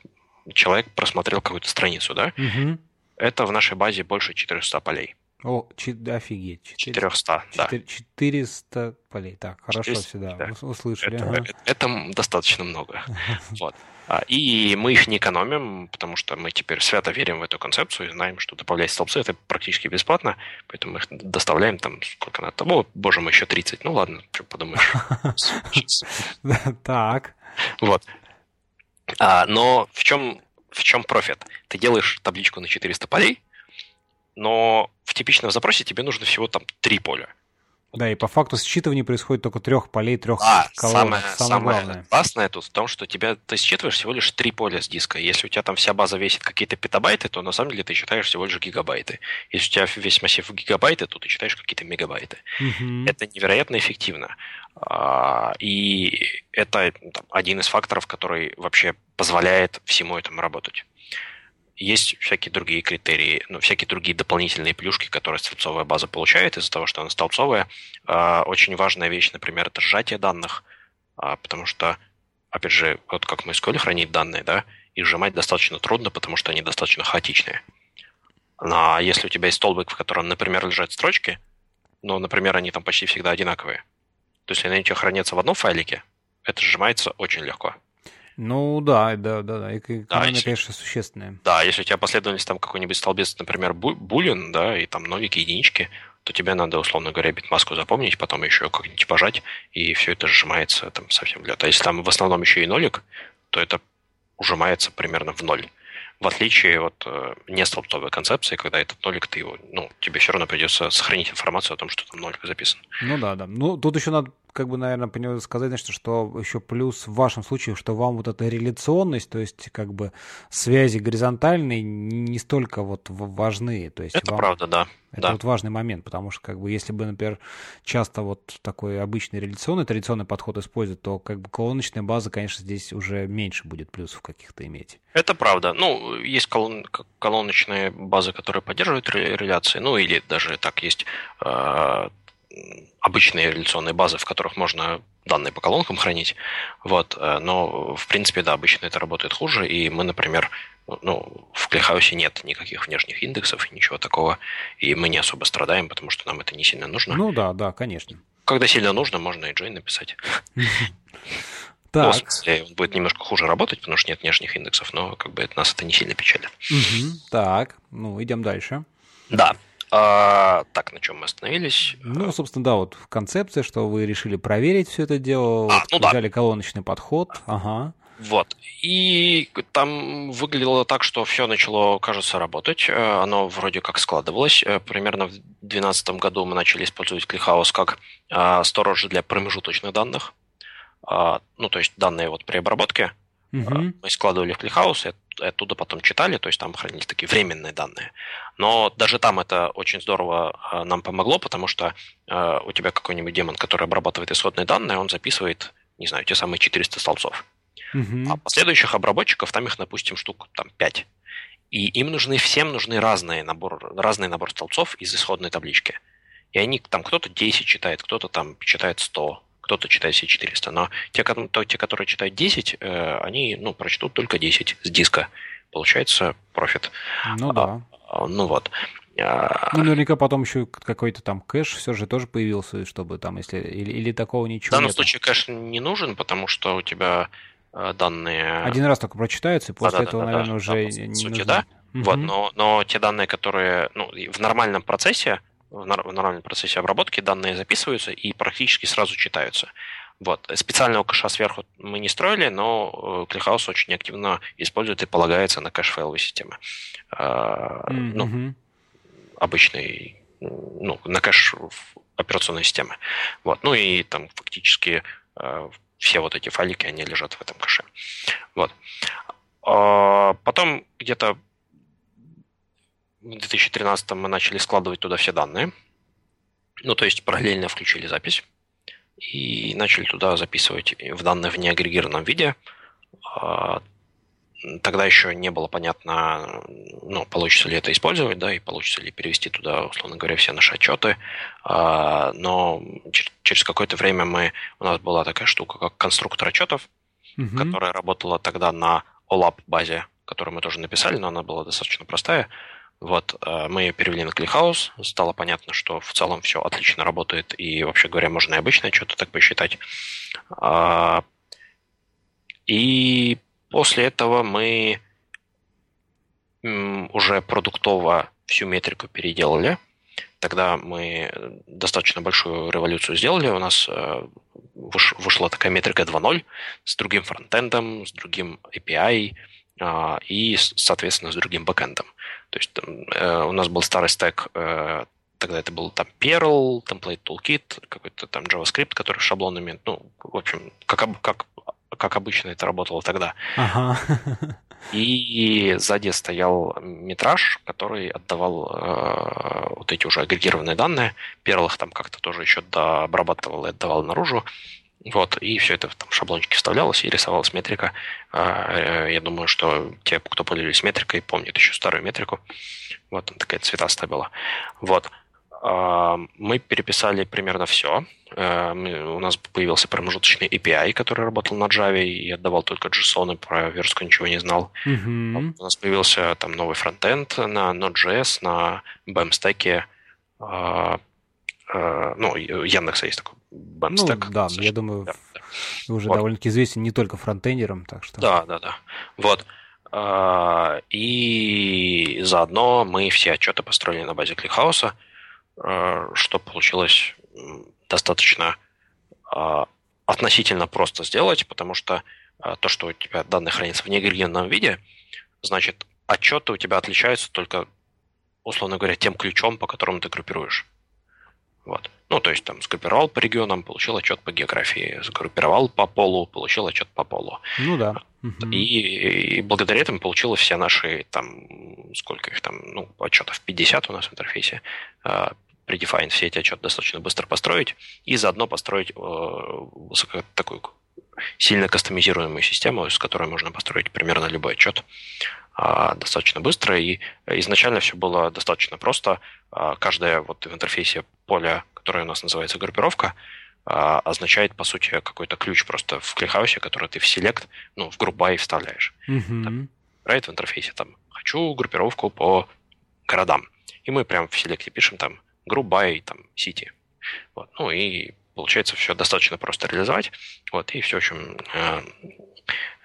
B: человек просмотрел какую-то страницу, да, угу. это в нашей базе больше 400 полей.
A: О, чи, офигеть.
B: 400, 400 да.
A: 400 полей. Так, хорошо 400, всегда, да. услышали.
B: Это, ага. это достаточно много. Вот. А, и мы их не экономим, потому что мы теперь свято верим в эту концепцию и знаем, что добавлять столбцы это практически бесплатно, поэтому мы их доставляем там сколько надо. О, боже мой, еще 30. Ну ладно, что подумаешь.
A: Так.
B: Вот. А, но в чем, в чем профит? Ты делаешь табличку на 400 полей, но в типичном запросе тебе нужно всего там три поля.
A: Да, и по факту считывание происходит только трех полей, трех
B: а,
A: колонок.
B: Самое, самое, самое классное тут в том, что тебя ты считываешь всего лишь три поля с диска. Если у тебя там вся база весит какие-то петабайты, то на самом деле ты считаешь всего лишь гигабайты. Если у тебя весь массив гигабайты, то ты считаешь какие-то мегабайты. Угу. Это невероятно эффективно. А, и это там, один из факторов, который вообще позволяет всему этому работать. Есть всякие другие критерии, ну, всякие другие дополнительные плюшки, которые столбцовая база получает из-за того, что она столбцовая. А, очень важная вещь, например, это сжатие данных, а, потому что, опять же, вот как мы SQL хранить данные, да, их сжимать достаточно трудно, потому что они достаточно хаотичные. А если у тебя есть столбик, в котором, например, лежат строчки, но, например, они там почти всегда одинаковые, то есть они у тебя хранятся в одном файлике, это сжимается очень легко.
A: Ну да, да, да, да. Экономия, да, если, конечно, существенная.
B: Да, если у тебя последовательность там какой-нибудь столбец, например, булин, да, и там нолики, единички, то тебе надо, условно говоря, битмаску запомнить, потом еще как-нибудь пожать, и все это сжимается там совсем в лед. А если там в основном еще и нолик, то это ужимается примерно в ноль. В отличие от э, не столбцовой концепции, когда этот нолик, ты его, ну, тебе все равно придется сохранить информацию о том, что там нолик записан.
A: Ну да, да. Ну, тут еще надо как бы, наверное, сказать, значит, что еще плюс в вашем случае, что вам вот эта реляционность, то есть как бы связи горизонтальные не столько вот важны. То есть
B: это
A: вам...
B: правда, да.
A: Это
B: да.
A: вот важный момент, потому что как бы если бы, например, часто вот такой обычный реляционный, традиционный подход используют, то как бы колоночная база, конечно, здесь уже меньше будет плюсов каких-то иметь.
B: Это правда. Ну, есть колон... колоночные базы, которые поддерживают реляции, ну или даже так есть э, обычные реляционные базы, в которых можно данные по колонкам хранить. Вот. Э, но, в принципе, да, обычно это работает хуже. И мы, например, ну, в Клейхаусе нет никаких внешних индексов и ничего такого. И мы не особо страдаем, потому что нам это не сильно нужно.
A: Ну да, да, конечно.
B: Когда сильно нужно, можно и Джей написать.
A: Так. Ну, в
B: смысле, он будет немножко хуже работать, потому что нет внешних индексов, но как бы это нас это не сильно печалит.
A: Так, ну идем дальше.
B: Да. А, так, на чем мы остановились?
A: Ну, собственно, да, вот концепция, что вы решили проверить все это дело, а, вот, ну взяли да. колоночный подход, ага.
B: Вот. И там выглядело так, что все начало, кажется, работать. Э, оно вроде как складывалось. Э, примерно в 2012 году мы начали использовать ClickHouse как сторож для промежуточных данных. А, ну, то есть данные вот при обработке угу. мы складывали в ClickHouse, оттуда потом читали, то есть там хранились такие временные данные. Но даже там это очень здорово э, нам помогло, потому что э, у тебя какой-нибудь демон, который обрабатывает исходные данные, он записывает, не знаю, те самые 400 столбцов. Угу. А последующих обработчиков, там их, допустим, штук там 5. И им нужны, всем нужны разные набор, разный набор столбцов из исходной таблички. И они там кто-то 10 читает, кто-то там читает 100, кто-то читает все 400, но те, то, те которые читают 10, э, они ну, прочтут только 10 с диска. Получается профит.
A: Ну да.
B: А, ну вот.
A: А, ну, наверняка потом еще какой-то там кэш все же тоже появился, чтобы там, если... Или, или такого ничего
B: В данном нет. случае кэш не нужен, потому что у тебя э, данные...
A: Один раз только прочитаются, и после да, этого, да, наверное, да, уже да,
B: не сути, нужно. да. Угу. Вот, но, но те данные, которые ну, в нормальном процессе в нормальном процессе обработки данные записываются и практически сразу читаются. Вот. Специального кэша сверху мы не строили, но ClearHouse очень активно использует и полагается на кэш файловые системы. Mm-hmm. Ну, обычный, ну, на кэш операционной системы. Вот. Ну и там фактически а, все вот эти файлики, они лежат в этом кэше. Вот. А, потом где-то в 2013 мы начали складывать туда все данные. Ну, то есть параллельно включили запись и начали туда записывать в данные в неагрегированном виде. А, тогда еще не было понятно, ну, получится ли это использовать, да, и получится ли перевести туда, условно говоря, все наши отчеты. А, но через какое-то время мы, у нас была такая штука, как конструктор отчетов, угу. которая работала тогда на OLAP базе, которую мы тоже написали, но она была достаточно простая. Вот, э, мы ее перевели на ClickHouse, стало понятно, что в целом все отлично работает, и, вообще говоря, можно и обычное что-то так посчитать. А, и после этого мы уже продуктово всю метрику переделали. Тогда мы достаточно большую революцию сделали. У нас э, вышла такая метрика 2.0 с другим фронтендом, с другим API и, соответственно, с другим бэкэндом. То есть э, у нас был старый стек э, тогда это был там Perl, Template Toolkit, какой-то там JavaScript, который шаблонами, ну, в общем, как, как, как обычно это работало тогда. Ага. И сзади стоял метраж, который отдавал э, вот эти уже агрегированные данные. Perl их там как-то тоже еще дообрабатывал и отдавал наружу. Вот, и все это там в шаблончики вставлялось и рисовалась метрика. А, э, я думаю, что те, кто пользовались метрикой, помнят еще старую метрику. Вот, там такая цветастая была. Вот. А, мы переписали примерно все. Э, у нас появился промежуточный API, который работал на Java и отдавал только JSON, и про верстку ничего не знал. Mm-hmm. У нас появился там новый фронтенд на Node.js, на BAM-стеке. А, ну, Яндекса есть такой
A: BAMStack. Ну, да, я думаю, да, да. уже вот. довольно-таки известен не только фронтендером, так что...
B: Да, да, да. Вот. А, и заодно мы все отчеты построили на базе ClickHouse, а, что получилось достаточно относительно просто сделать, потому что то, что у тебя данные хранятся в неагрегированном виде, значит, отчеты у тебя отличаются только, условно говоря, тем ключом, по которому ты группируешь. Вот. Ну, то есть там сгруппировал по регионам, получил отчет по географии, сгруппировал по полу, получил отчет по полу.
A: Ну да.
B: И, и благодаря этому получилось все наши там, сколько их там, ну, отчетов 50 у нас в интерфейсе, э, предефайн все эти отчеты достаточно быстро построить и заодно построить э, такую сильно кастомизируемую систему, с которой можно построить примерно любой отчет э, достаточно быстро. И изначально все было достаточно просто. Э, каждое вот в интерфейсе поле которая у нас называется группировка, а, означает, по сути, какой-то ключ просто в кликхаусе, который ты в select, ну, в by вставляешь. Mm-hmm. Там, right, в интерфейсе там «хочу группировку по городам». И мы прям в селекте пишем там group by там city. Вот. Ну и получается все достаточно просто реализовать. Вот, и все, в общем, э,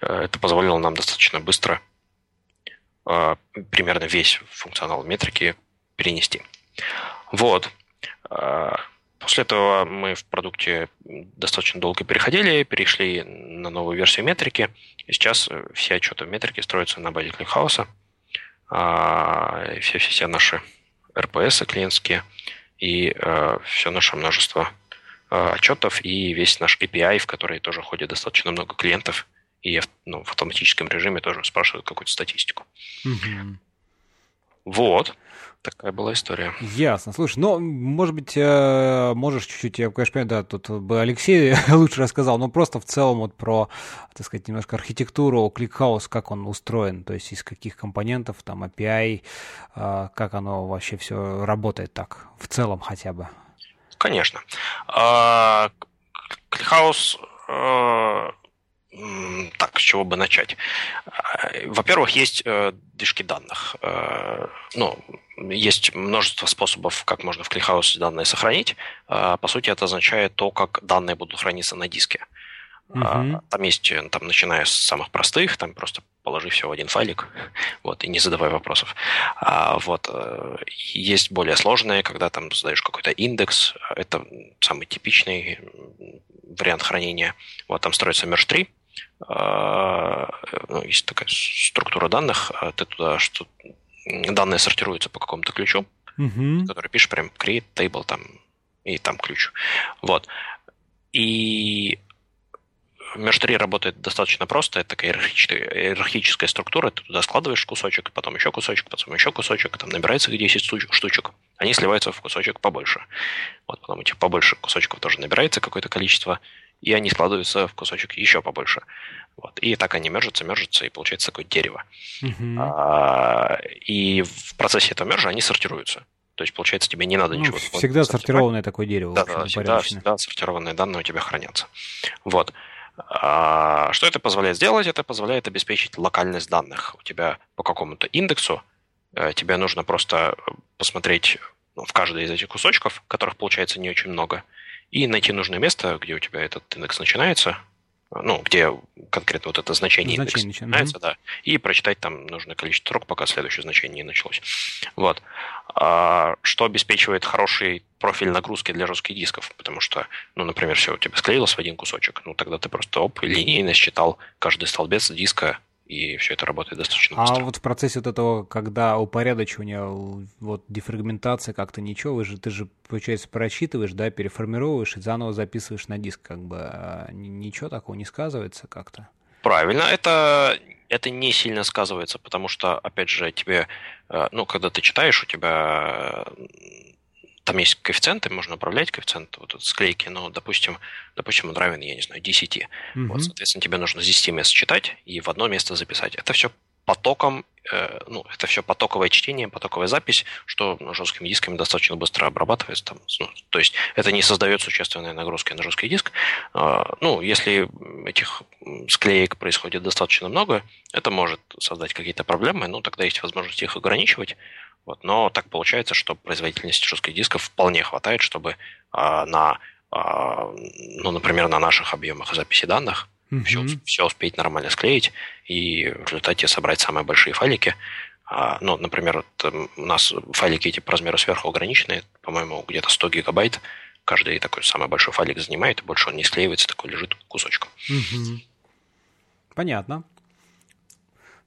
B: э, это позволило нам достаточно быстро э, примерно весь функционал метрики перенести. Вот. А, после этого мы в продукте достаточно долго переходили, перешли на новую версию метрики. И сейчас все отчеты в метрике строятся на базе ClickHouse. Все, все, все наши RPS клиентские и а, все наше множество а, отчетов и весь наш API, в который тоже ходит достаточно много клиентов, и ну, в автоматическом режиме тоже спрашивают какую-то статистику. Mm-hmm. Вот. Такая была история.
A: Ясно. Слушай, ну, может быть, э, можешь чуть-чуть, я, конечно, понимаю, да, тут бы Алексей лучше рассказал, но просто в целом вот про, так сказать, немножко архитектуру ClickHouse, как он устроен, то есть из каких компонентов, там, API, э, как оно вообще все работает так, в целом хотя бы.
B: Конечно. А, ClickHouse э, так, с чего бы начать? Во-первых, есть э, движки данных. Э, ну, есть множество способов, как можно в ClickHouse данные сохранить. Э, по сути, это означает то, как данные будут храниться на диске. Uh-huh. Там есть, там, начиная с самых простых, там просто положи все в один файлик, вот, и не задавай вопросов. А, вот, есть более сложные, когда там задаешь какой-то индекс, это самый типичный вариант хранения. Вот, там строится merge tree, а, ну, есть такая структура данных, а ты туда что данные сортируются по какому-то ключу, uh-huh. который пишешь прям create table там и там ключ. Вот. И Merge 3 работает достаточно просто. Это такая иерархическая, структура. Ты туда складываешь кусочек, потом еще кусочек, потом еще кусочек. Там набирается 10 штучек. Они сливаются в кусочек побольше. Вот потом этих побольше кусочков тоже набирается какое-то количество и они складываются в кусочек еще побольше. Вот. И так они мержатся, мержатся, и получается такое дерево. Uh-huh. А, и в процессе этого мержа они сортируются. То есть, получается, тебе не надо ну, ничего.
A: Всегда сортированное такое дерево.
B: Да, да, всегда, всегда сортированные данные у тебя хранятся. Вот. А, что это позволяет сделать? Это позволяет обеспечить локальность данных. У тебя по какому-то индексу э, тебе нужно просто посмотреть ну, в каждый из этих кусочков, которых получается не очень много, и найти нужное место, где у тебя этот индекс начинается, ну, где конкретно вот это значение, значение индекса начинается, угу. да, и прочитать там нужное количество строк, пока следующее значение не началось. Вот. А, что обеспечивает хороший профиль нагрузки для жестких дисков, потому что, ну, например, все у тебя склеилось в один кусочек, ну, тогда ты просто оп, линейно считал каждый столбец диска и все это работает достаточно
A: а
B: быстро.
A: А вот в процессе вот этого, когда упорядочивания, вот дефрагментация как-то ничего, вы же, ты же, получается, прочитываешь, да, переформировываешь и заново записываешь на диск, как бы, а ничего такого не сказывается как-то?
B: Правильно, это, это не сильно сказывается, потому что, опять же, тебе, э, ну, когда ты читаешь, у тебя там есть коэффициенты, можно управлять коэффициент вот этот склейки, но, допустим, допустим, он равен, я не знаю, 10. Mm-hmm. Вот, соответственно, тебе нужно с 10 мест считать и в одно место записать. Это все потоком, э, ну, это все потоковое чтение, потоковая запись, что ну, жесткими дисками достаточно быстро обрабатывается. Там, ну, то есть это не создает существенной нагрузки на жесткий диск. Э, ну, если этих склеек происходит достаточно много, это может создать какие-то проблемы, ну, тогда есть возможность их ограничивать. Вот, но так получается, что производительности жестких дисков вполне хватает, чтобы а, на, а, ну, например, на наших объемах записи данных mm-hmm. все, все успеть нормально склеить и в результате собрать самые большие файлики. А, ну, например, вот эм, у нас файлики эти по размеру сверху ограничены, по-моему, где-то 100 гигабайт. Каждый такой самый большой файлик занимает, и больше он не склеивается, такой лежит кусочком.
A: Mm-hmm. Понятно.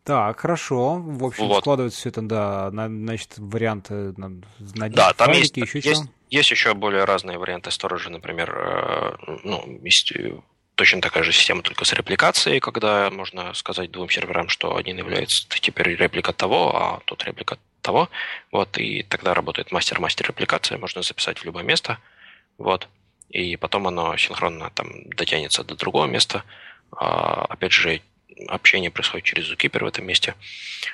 A: Так, хорошо. В общем, вот. складывается все это, да, на, значит, варианты на, на
B: да, там есть, еще есть, есть еще более разные варианты сторожа, например, э, ну, есть э, точно такая же система, только с репликацией, когда можно сказать двум серверам, что один является теперь реплика того, а тот реплика того. Вот, и тогда работает мастер-мастер репликация, можно записать в любое место. Вот. И потом оно синхронно там дотянется до другого места. А, опять же, общение происходит через Zookeeper в этом месте.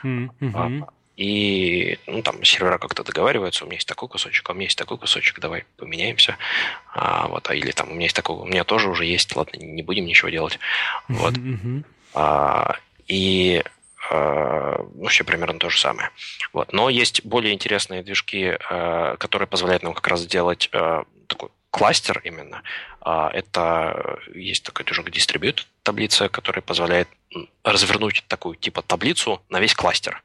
B: Mm-hmm. И ну, там сервера как-то договариваются, у меня есть такой кусочек, а у меня есть такой кусочек, давай поменяемся. А, вот, а, или там у меня есть такой, у меня тоже уже есть, ладно, не будем ничего делать. Вот. Mm-hmm. А, и а, ну, все примерно то же самое. Вот. Но есть более интересные движки, а, которые позволяют нам как раз сделать такой кластер именно. Это есть такой движок Distribute таблица, которая позволяет развернуть такую типа таблицу на весь кластер.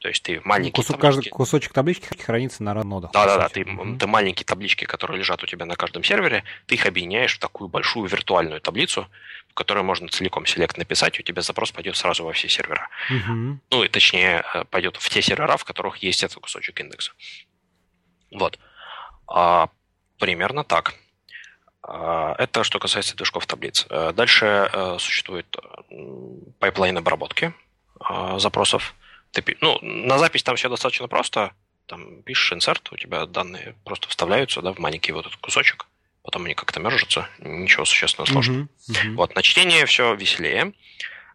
B: То есть ты маленький
A: Кусок, таблички... Каждый кусочек таблички хранится на нодах.
B: Да-да-да, ты, mm-hmm. ты маленькие таблички, которые лежат у тебя на каждом сервере, ты их объединяешь в такую большую виртуальную таблицу, в которой можно целиком select написать, и у тебя запрос пойдет сразу во все сервера. Mm-hmm. Ну, и точнее, э, пойдет в те сервера, в которых есть этот кусочек индекса. Вот. А, примерно так. А, это что касается движков таблиц. Э, дальше э, существует пайплайн обработки а, запросов. Ты, ну, на запись там все достаточно просто. Там пишешь insert, у тебя данные просто вставляются да, в маленький вот этот кусочек, потом они как-то мержатся, ничего существенно сложного. Uh-huh, uh-huh. Вот, на чтение все веселее.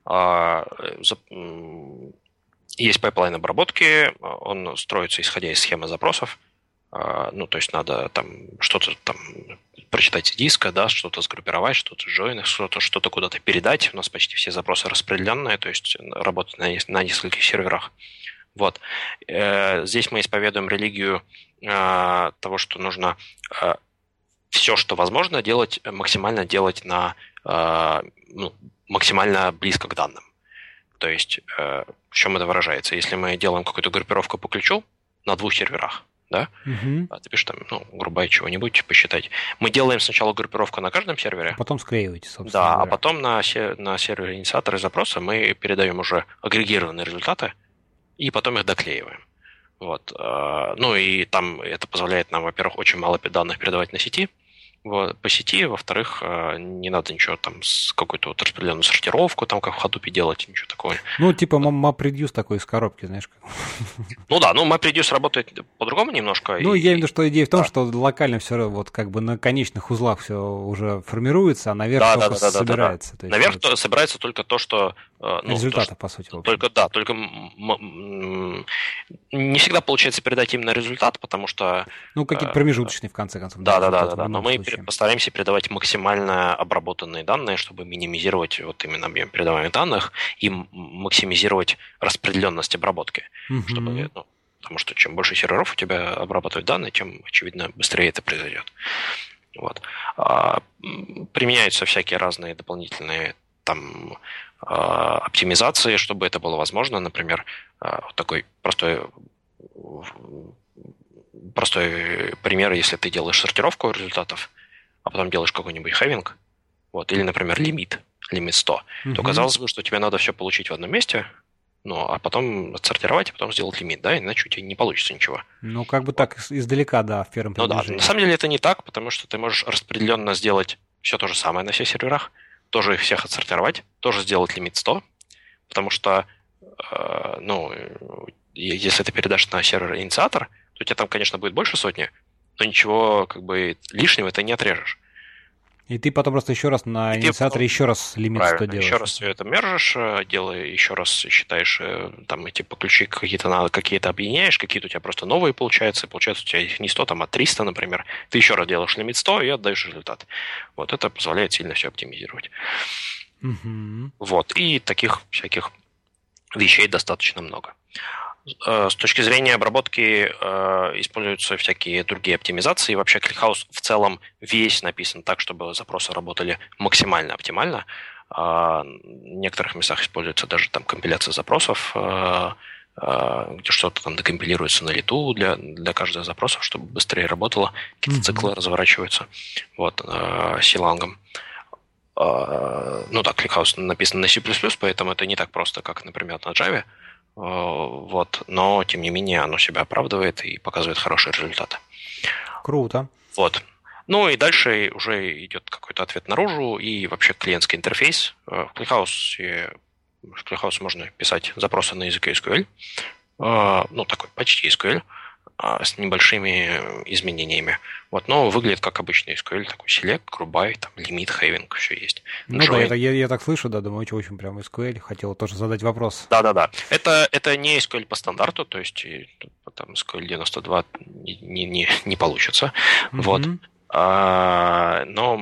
B: А, есть пайплайн обработки, он строится исходя из схемы запросов. А, ну, то есть надо там что-то там прочитать диска, да, что-то сгруппировать, что-то join, что-то, что-то куда-то передать. У нас почти все запросы распределенные, то есть работать на, на нескольких серверах. Вот. Э, здесь мы исповедуем религию э, того, что нужно э, все, что возможно, делать, максимально делать на ну, максимально близко к данным. То есть в чем это выражается? Если мы делаем какую-то группировку по ключу на двух серверах, да, угу. а ты пишешь там, ну, грубо чего-нибудь посчитать. Мы делаем сначала группировку на каждом сервере.
A: А потом склеиваете, собственно.
B: Да, говоря. а потом на, на сервере инициаторы запроса мы передаем уже агрегированные результаты, и потом их доклеиваем. Вот. А, ну и там это позволяет нам, во-первых, очень мало данных передавать на сети, по сети, во-вторых, э, не надо ничего там с какой-то вот распределенную сортировку, там как в Hadoop делать, ничего такого.
A: Ну, типа MapReduce такой из коробки, знаешь.
B: Ну да, ну MapReduce работает по-другому немножко.
A: Ну, и... я имею в виду, что идея в том, да. что локально все вот как бы на конечных узлах все уже формируется, а наверх да, только да, да, собирается.
B: Да, да. Наверх вот... собирается только то, что...
A: Э, ну, Результаты, то, по сути.
B: Только, да, только не всегда получается передать именно результат, потому что...
A: Ну, какие-то э, промежуточные, в конце концов.
B: Да, да, да, да, но мы случае. постараемся передавать максимально обработанные данные, чтобы минимизировать вот именно объем передаваемых данных и максимизировать распределенность обработки. Угу. Чтобы, ну, потому что чем больше серверов у тебя обрабатывают данные, тем, очевидно, быстрее это произойдет. Вот. А, применяются всякие разные дополнительные там а, оптимизации, чтобы это было возможно. Например, а, вот такой простой простой пример, если ты делаешь сортировку результатов, а потом делаешь какой-нибудь хевинг, вот, или, например, лимит, лимит 100, угу. то казалось бы, что тебе надо все получить в одном месте, ну, а потом отсортировать, а потом сделать лимит, да, иначе у тебя не получится ничего.
A: Ну, как бы вот. так издалека, да, в первом
B: Ну да, на самом деле это не так, потому что ты можешь распределенно сделать все то же самое на всех серверах, тоже их всех отсортировать, тоже сделать лимит 100, потому что, э, ну, если ты передашь на сервер инициатор, то у тебя там, конечно, будет больше сотни, но ничего как бы лишнего ты не отрежешь.
A: И ты потом просто еще раз на и инициаторе еще раз лимит Правильно, 100 делаешь.
B: еще раз все это мержишь, э, делаешь, еще раз считаешь, э, там эти по ключи какие-то надо, какие-то объединяешь, какие-то у тебя просто новые получаются, и получается у тебя их не 100, там, а 300, например. Ты еще раз делаешь лимит 100 и отдаешь результат. Вот это позволяет сильно все оптимизировать. Угу. Вот, и таких всяких вещей достаточно много. Э, с точки зрения обработки э, используются всякие другие оптимизации. Вообще ClickHouse в целом весь написан так, чтобы запросы работали максимально оптимально. А, в некоторых местах используется даже там компиляция запросов, э, где что-то там декомпилируется на лету для, для каждого запроса, чтобы быстрее работало, какие-то mm-hmm. циклы разворачиваются вот, силангом. Ну да, ClickHouse написан на C++, поэтому это не так просто, как, например, на Java. Э, вот, но тем не менее оно себя оправдывает и показывает хорошие результаты.
A: Круто.
B: Вот. Ну и дальше уже идет какой-то ответ наружу и вообще клиентский интерфейс. Э, в ClickHouse, в ClickHouse можно писать запросы на языке SQL, э, ну такой почти SQL, с небольшими изменениями. Вот, но выглядит как обычный SQL, такой select, грубай, там, лимит, хейвинг, все есть.
A: Ну Join. да, это, я, я так слышу, да, думаю, очень, очень прям SQL. Хотел тоже задать вопрос.
B: Да-да-да. Это, это не SQL по стандарту, то есть там SQL 92 не, не, не получится. Mm-hmm. Вот. А, но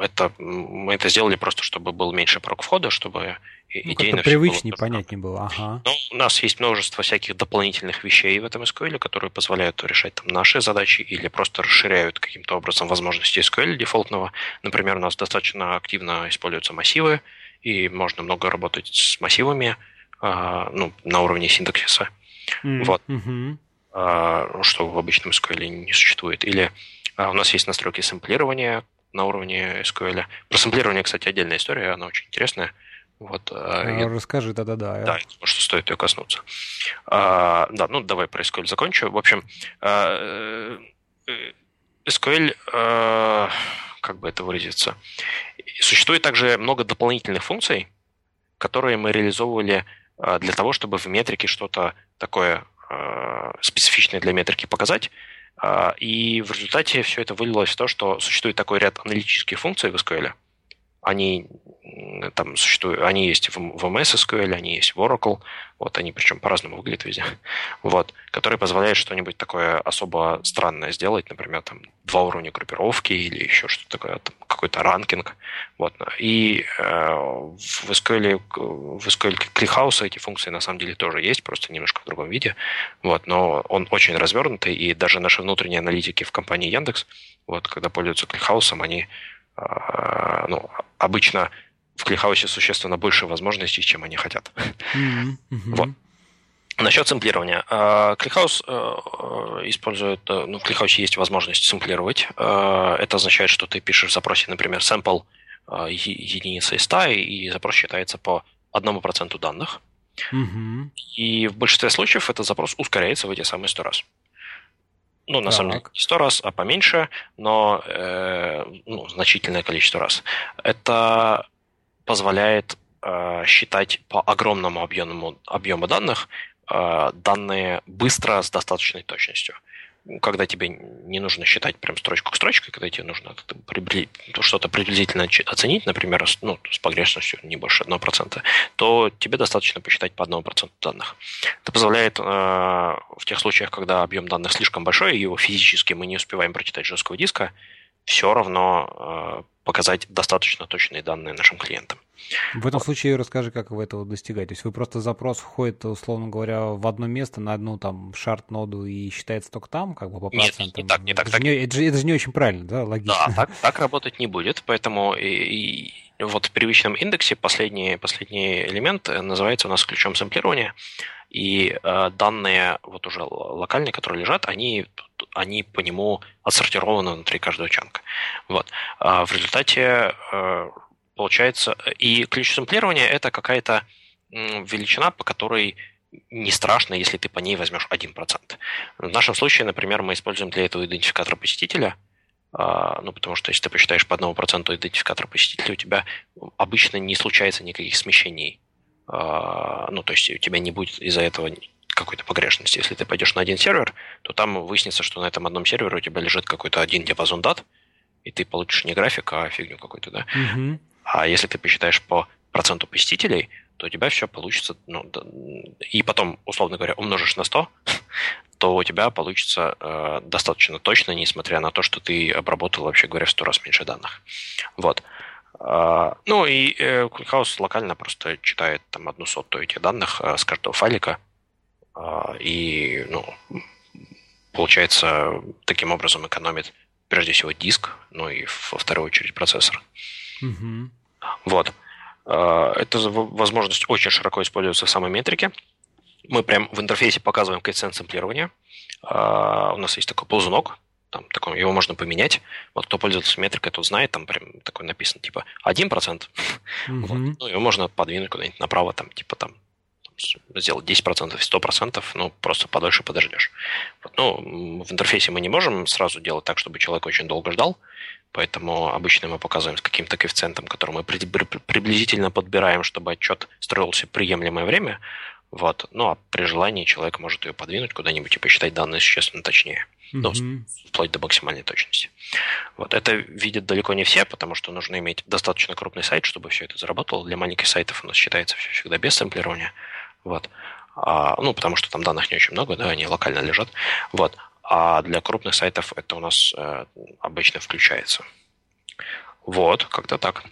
B: это, мы это сделали просто, чтобы был меньше порог входа, чтобы
A: ну, идейно привычнее, было понятнее было. Ага.
B: Ну, у нас есть множество всяких дополнительных вещей в этом SQL, которые позволяют решать там, наши задачи или просто расширяют каким-то образом возможности SQL дефолтного. Например, у нас достаточно активно используются массивы, и можно много работать с массивами а, ну, на уровне синтаксиса. Mm-hmm. Вот. А, что в обычном SQL не существует. Или у нас есть настройки сэмплирования на уровне SQL. Про сэмплирование, кстати, отдельная история, она очень интересная. Вот,
A: а, я... Расскажи, да-да-да.
B: Да, что стоит ее коснуться. А, да, ну давай про SQL закончу. В общем, а, э, SQL, а, как бы это выразиться, существует также много дополнительных функций, которые мы реализовывали а, для того, чтобы в метрике что-то такое а, специфичное для метрики показать. И в результате все это вылилось в то, что существует такой ряд аналитических функций в SQL. Они там существуют, они есть в, в MS SQL, они есть в Oracle, вот они причем по-разному выглядят везде, вот, которые позволяют что-нибудь такое особо странное сделать, например, там два уровня группировки или еще что-то такое, там, какой-то ранкинг, вот, и э, в SQL, в SQL ClickHouse эти функции на самом деле тоже есть, просто немножко в другом виде, вот, но он очень развернутый, и даже наши внутренние аналитики в компании Яндекс, вот, когда пользуются ClickHouse, они ну, обычно в ClickHouse е существенно больше возможностей, чем они хотят. Mm-hmm. Вот. Насчет сэмплирования. ClickHouse э, э, использует, э, ну, в ClickHouse е есть возможность сэмплировать. Это означает, что ты пишешь в запросе, например, sample единицы из 100, и запрос считается по одному проценту данных. Mm-hmm. И в большинстве случаев этот запрос ускоряется в эти самые 100 раз. Ну, на так. самом деле, не 100 раз, а поменьше, но э, ну, значительное количество раз. Это позволяет э, считать по огромному объему, объему данных э, данные быстро с достаточной точностью. Когда тебе не нужно считать прям строчку к строчке, когда тебе нужно что-то приблизительно оценить, например, ну, с погрешностью не больше 1%, то тебе достаточно посчитать по 1% данных. Это позволяет э, в тех случаях, когда объем данных слишком большой, и его физически мы не успеваем прочитать жесткого диска, все равно э, показать достаточно точные данные нашим клиентам.
A: В этом вот. случае расскажи, как вы этого достигаете. То есть вы просто запрос входит, условно говоря, в одно место, на одну там шарт-ноду и считается только там, как бы по процентам?
B: Нет, не так, не так.
A: Это,
B: так.
A: Же, не, это, же, это же не очень правильно, да, логично?
B: Да, так, так работать не будет, поэтому и, и вот в привычном индексе последний, последний элемент называется у нас ключом сэмплирования, и э, данные вот уже локальные, которые лежат, они они по нему отсортированы внутри каждого чанка. Вот. А в результате э, получается, и ключ сэмплирования это какая-то величина, по которой не страшно, если ты по ней возьмешь 1%. В нашем случае, например, мы используем для этого идентификатор посетителя, а, ну, потому что если ты посчитаешь по 1% идентификатор посетителя, у тебя обычно не случается никаких смещений. А, ну, то есть у тебя не будет из-за этого какой-то погрешности. Если ты пойдешь на один сервер, то там выяснится, что на этом одном сервере у тебя лежит какой-то один диапазон дат, и ты получишь не график, а фигню какую-то, да. Угу. А если ты посчитаешь по проценту посетителей, то у тебя все получится, ну, и потом, условно говоря, умножишь на 100, то у тебя получится э, достаточно точно, несмотря на то, что ты обработал, вообще говоря, в 100 раз меньше данных. Вот. Э, ну и э, локально просто читает там одну сотую этих данных э, с каждого файлика, э, и, ну, получается, таким образом экономит прежде всего диск, ну и во вторую очередь процессор. Угу. Вот. Э, эта возможность очень широко используется в самой метрике. Мы прям в интерфейсе показываем коэффициент сэмплирования. Э, у нас есть такой ползунок, там, такой, его можно поменять. Вот кто пользуется метрикой, тот знает, там прям такой написано, типа, 1%. Mm-hmm. Вот. Ну, его можно подвинуть куда-нибудь направо, там, типа, там, сделать 10%, 100%, ну, просто подольше подождешь. Вот, ну, в интерфейсе мы не можем сразу делать так, чтобы человек очень долго ждал, поэтому обычно мы показываем с каким-то коэффициентом, который мы приблизительно подбираем, чтобы отчет строился приемлемое время, вот. Ну, а при желании человек может ее подвинуть куда-нибудь и посчитать данные существенно точнее. Mm-hmm. Ну, вплоть до максимальной точности. Вот. Это видят далеко не все, потому что нужно иметь достаточно крупный сайт, чтобы все это заработало. Для маленьких сайтов у нас считается все всегда без сэмплирования. Вот. А, ну, потому что там данных не очень много, да, они локально лежат. Вот. А для крупных сайтов это у нас э, обычно включается. Вот, как-то так.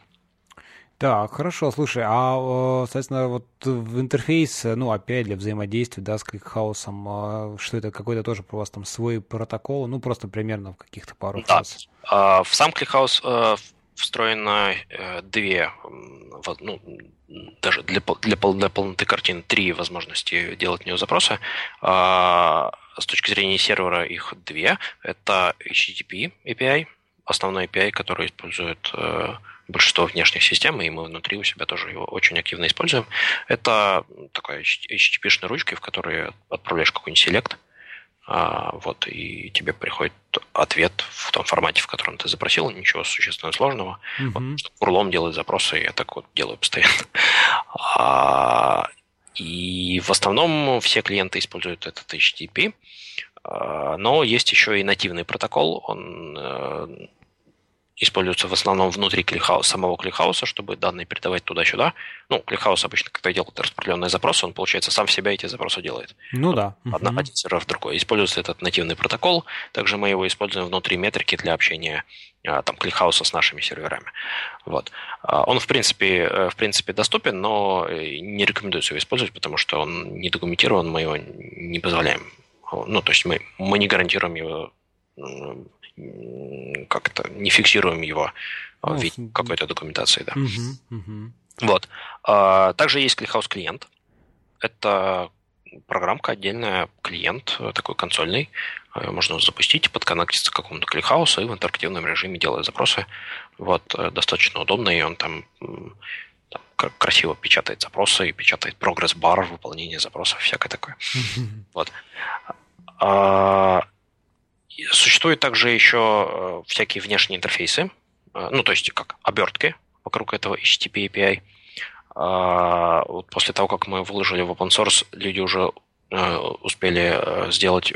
A: Так, хорошо, слушай, а, соответственно, вот в интерфейс, ну, опять для взаимодействия, да, с ClickHouse ом, а, что это какой-то тоже у вас там свой протокол, ну, просто примерно в каких-то пару
B: да. фраз? А, в сам ClickHouse э, встроено э, две, ну, даже для, для, для полноты картины три возможности делать в него запросы. С точки зрения сервера их две. Это HTTP API, основной API, который использует э, большинство внешних систем, и мы внутри у себя тоже его очень активно используем. Это такая HTTP-шная ручка, в которой отправляешь какой-нибудь селект, а, вот, и тебе приходит ответ в том формате, в котором ты запросил, ничего существенно сложного. Mm-hmm. Вот, урлом делает запросы, я так вот делаю постоянно. А, и в основном все клиенты используют этот HTTP, а, но есть еще и нативный протокол, он э, используется в основном внутри ClickHouse а, самого ClickHouse а, чтобы данные передавать туда-сюда. Ну, ClickHouse обычно, когда делает распределенные запросы, он, получается, сам в себя эти запросы делает.
A: Ну вот, да.
B: Одна, угу. Один сервер в другой. Используется этот нативный протокол. Также мы его используем внутри метрики для общения а, там, ClickHouse а с нашими серверами. Вот. А, он, в принципе, э, в принципе, доступен, но э, не рекомендуется его использовать, потому что он не документирован, мы его не позволяем. Ну, то есть мы, мы не гарантируем его как-то не фиксируем его ну, в виде какой-то документации, да. Угу, угу. Вот. А, также есть ClickHouse клиент. Это программка отдельная, клиент такой консольный. Э, можно запустить, подконнектиться к какому-то кликхаусу и в интерактивном режиме делать запросы. Вот, э, достаточно удобно, и он там, там красиво печатает запросы и печатает прогресс-бар выполнения запросов, всякое такое. Вот. Существуют также еще э, всякие внешние интерфейсы, э, ну, то есть как обертки вокруг этого HTTP API. А, вот после того, как мы выложили в open source, люди уже э, успели сделать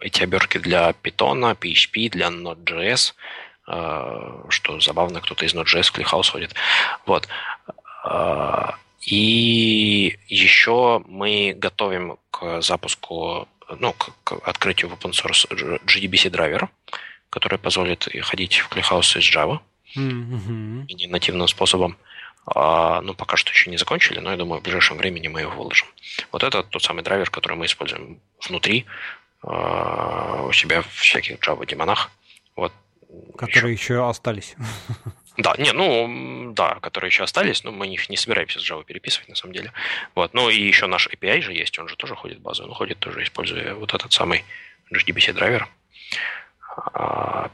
B: эти обертки для Python, PHP, для Node.js, что забавно, кто-то из Node.js в ClickHouse ходит. Вот. И еще мы готовим к запуску ну, к, открытию в open source JDBC драйвер, который позволит ходить в ClickHouse из Java mm-hmm. не нативным способом. А, ну, пока что еще не закончили, но я думаю, в ближайшем времени мы его выложим. Вот это тот самый драйвер, который мы используем внутри а, у себя в всяких Java демонах. Вот.
A: Которые еще, еще остались.
B: Да, не, ну, да, которые еще остались, но мы их не собираемся с Java переписывать, на самом деле. Вот. Ну, и еще наш API же есть, он же тоже ходит базу, он ходит тоже, используя вот этот самый HDBC драйвер. А,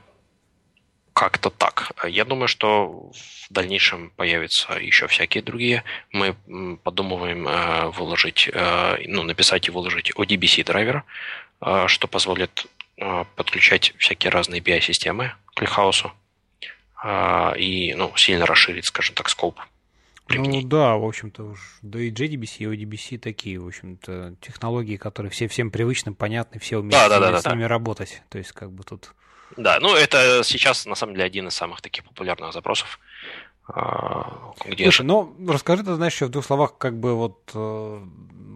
B: как-то так. Я думаю, что в дальнейшем появятся еще всякие другие. Мы подумываем э, выложить, э, ну, написать и выложить ODBC драйвер, э, что позволит подключать всякие разные BI-системы к Клихаусу и ну, сильно расширить, скажем так, скоп.
A: Ну да, в общем-то, уж да и JDBC, и ODBC такие, в общем-то, технологии, которые все всем привычны, понятны, все умеют да, с, да, ними, да, с ними работать. То есть, как бы тут.
B: Да, ну это сейчас на самом деле один из самых таких популярных запросов. А,
A: где Слушай, ну расскажи, ты знаешь, еще в двух словах, как бы вот э,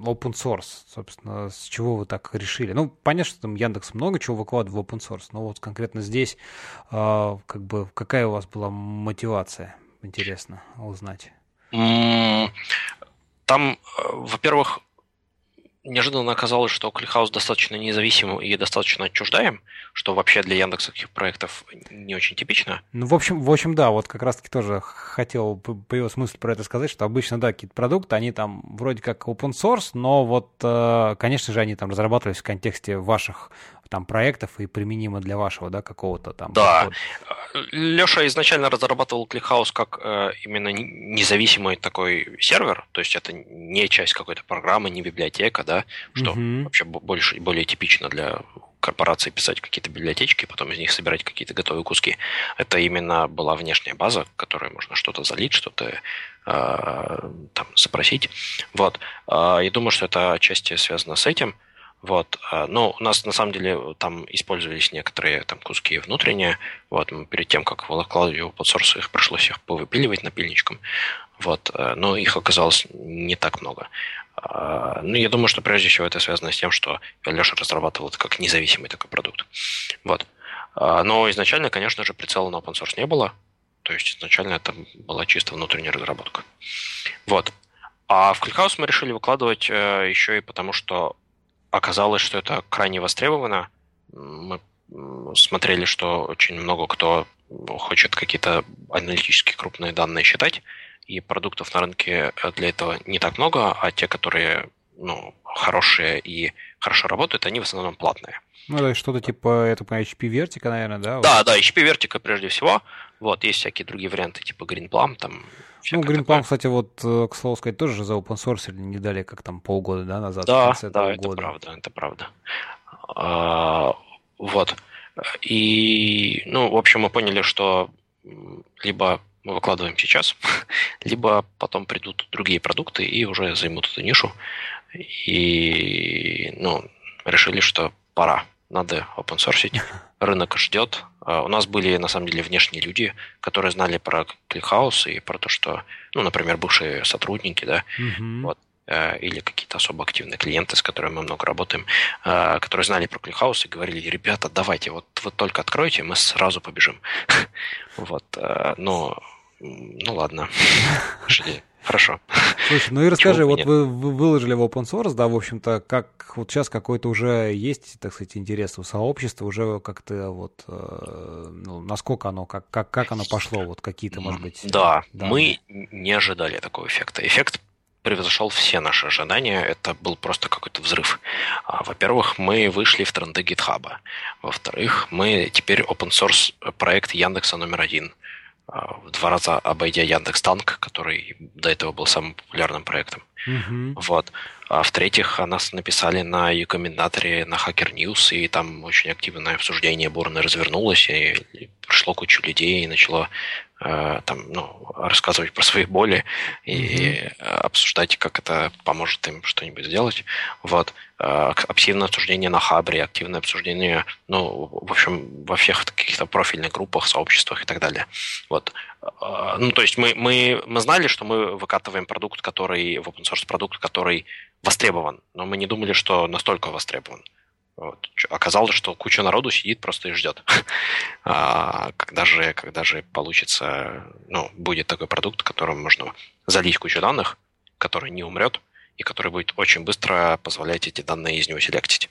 A: open source, собственно, с чего вы так решили? Ну, понятно, что там Яндекс много чего выкладывает в open source, но вот конкретно здесь, э, как бы, какая у вас была мотивация, интересно узнать?
B: Там, э, во-первых, неожиданно оказалось, что Кликхаус достаточно независим и достаточно отчуждаем, что вообще для яндексовских проектов не очень типично.
A: Ну, в общем, в общем, да, вот как раз-таки тоже хотел, появилась мысль про это сказать, что обычно, да, какие-то продукты, они там вроде как open source, но вот, э, конечно же, они там разрабатывались в контексте ваших там проектов и применимы для вашего, да, какого-то там.
B: Да. Подхода. Леша изначально разрабатывал ClickHouse как э, именно независимый такой сервер, то есть это не часть какой-то программы, не библиотека, да, что угу. вообще больше более типично для корпорации писать какие-то библиотечки, потом из них собирать какие-то готовые куски. Это именно была внешняя база, в которой можно что-то залить, что-то э, там запросить. Вот. Э, я думаю, что это отчасти связано с этим. Вот. А, но у нас на самом деле там использовались некоторые там куски внутренние. Вот. Перед тем, как выкладывали в source, их пришлось их повыпиливать напильничком. Вот. А, но их оказалось не так много. А, ну, я думаю, что прежде всего это связано с тем, что Леша разрабатывал это как независимый такой продукт. Вот. Но изначально, конечно же, прицела на open source не было. То есть изначально это была чисто внутренняя разработка. Вот. А в ClickHouse мы решили выкладывать э, еще и потому, что оказалось, что это крайне востребовано. Мы смотрели, что очень много кто хочет какие-то аналитические крупные данные считать, и продуктов на рынке для этого не так много, а те, которые ну, хорошие и хорошо работают, они в основном платные.
A: Ну, это что-то типа, это по HP Vertica, наверное, да?
B: Да, да, HP Vertica прежде всего. Вот, есть всякие другие варианты, типа Greenplum, там
A: ну, Greenplum, кстати, вот, э, к слову сказать, тоже за open source не дали, как там полгода да, назад.
B: Да, да, это года. правда, это правда. А, вот. И, ну, в общем, мы поняли, что либо мы выкладываем сейчас, либо потом придут другие продукты и уже займут эту нишу. И, ну, решили, что пора, надо open source. Рынок ждет, у нас были, на самом деле, внешние люди, которые знали про ClickHouse и про то, что, ну, например, бывшие сотрудники, да, mm-hmm. вот, э, или какие-то особо активные клиенты, с которыми мы много работаем, э, которые знали про ClickHouse и говорили, ребята, давайте, вот вы только откройте, мы сразу побежим. Вот, э, но, ну ладно, Хорошо.
A: Слушай, ну и расскажи, вот вы, вы выложили в open source, да, в общем-то, как вот сейчас какой-то уже есть, так сказать, интерес у сообщества, уже как-то вот, э, ну, насколько оно, как, как, как оно пошло, вот какие-то, может быть...
B: Да, да, мы не ожидали такого эффекта. Эффект превзошел все наши ожидания. Это был просто какой-то взрыв. А, во-первых, мы вышли в тренды гитхаба. Во-вторых, мы теперь open source проект Яндекса номер один – в два раза обойдя Яндекс Танк, который до этого был самым популярным проектом. Mm-hmm. Вот. А в-третьих, нас написали на комментаторе на Hacker News, и там очень активное обсуждение бурно развернулось, и пришло кучу людей, и начало э, там, ну, рассказывать про свои боли и mm-hmm. обсуждать, как это поможет им что-нибудь сделать. Вот. Э, активное обсуждение на Хабре, активное обсуждение, ну, в общем, во всех каких-то профильных группах, сообществах и так далее. Вот. Э, ну, то есть мы, мы, мы знали, что мы выкатываем продукт, который, в open source продукт, который востребован, но мы не думали, что настолько востребован. Вот. Оказалось, что куча народу сидит просто и ждет, а, когда же, когда же получится, ну, будет такой продукт, которым можно залить кучу данных, который не умрет, и который будет очень быстро позволять эти данные из него селектить.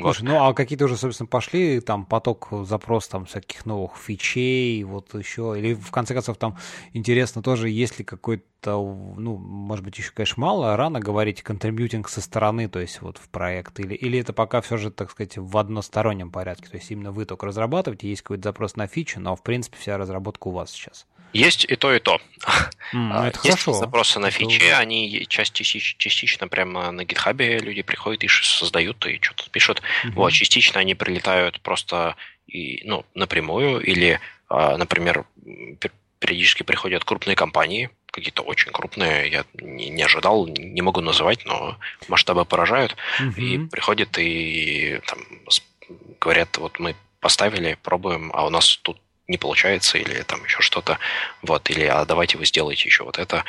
A: Слушай, вот. ну а какие-то уже, собственно, пошли, там, поток, запрос там всяких новых фичей, вот еще, или в конце концов там интересно тоже, есть ли какой-то, ну, может быть, еще, конечно, мало, рано говорить контрибьютинг со стороны, то есть вот в проект, или, или это пока все же, так сказать, в одностороннем порядке, то есть именно вы только разрабатываете, есть какой-то запрос на фичу, но, в принципе, вся разработка у вас сейчас.
B: Есть и то, и то.
A: Mm, это
B: Есть
A: хорошо.
B: запросы на фичи, это... они частично, частично прямо на гитхабе люди приходят и создают, и что-то пишут. Mm-hmm. Вот, частично они прилетают просто и, ну, напрямую, или, а, например, периодически приходят крупные компании, какие-то очень крупные, я не, не ожидал, не могу называть, но масштабы поражают, mm-hmm. и приходят и там говорят, вот мы поставили, пробуем, а у нас тут не получается, или там еще что-то, вот, или а давайте вы сделаете еще вот это.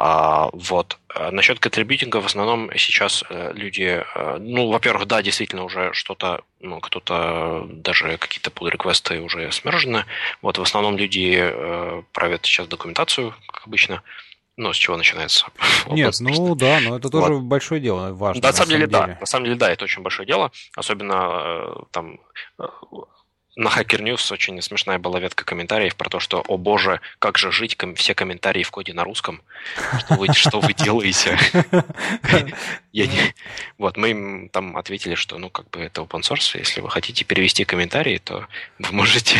B: А, вот. А насчет контрибьютинга в основном сейчас э, люди, э, ну, во-первых, да, действительно уже что-то, ну, кто-то даже какие-то pull реквесты уже смержены. Вот, в основном люди э, правят сейчас документацию, как обычно. Ну, с чего начинается?
A: Нет, ну да, но это тоже вот. большое дело, важно.
B: Да, на самом деле, деле, да. На самом деле, да, это очень большое дело. Особенно там на Hacker News очень смешная была ветка комментариев про то, что, о боже, как же жить, все комментарии в коде на русском, что вы делаете? Вот, мы им там ответили, что, ну, как бы это open source, если вы хотите перевести комментарии, то вы можете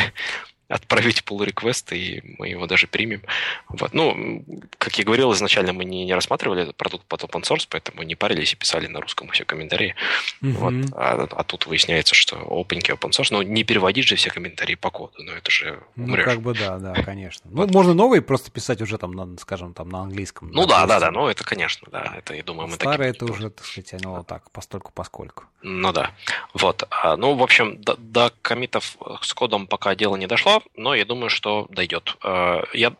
B: отправить pull request, и мы его даже примем. Вот. Ну, как я говорил, изначально мы не, не рассматривали этот продукт под open source, поэтому не парились и писали на русском все комментарии. Mm-hmm. Вот. А, а тут выясняется, что опенький open source, ну, не переводить же все комментарии по коду, но это же
A: умрешь. Ну, как бы да, да, конечно. Ну, можно новые просто писать уже там, на, скажем, там на английском.
B: Ну да, да, да, ну это, конечно, да, это, я думаю, мы
A: Старое это уже, так сказать, оно так, постольку поскольку.
B: Ну да, вот. А, ну, в общем, до, до комитов с кодом пока дело не дошло, но я думаю, что дойдет. Э, я,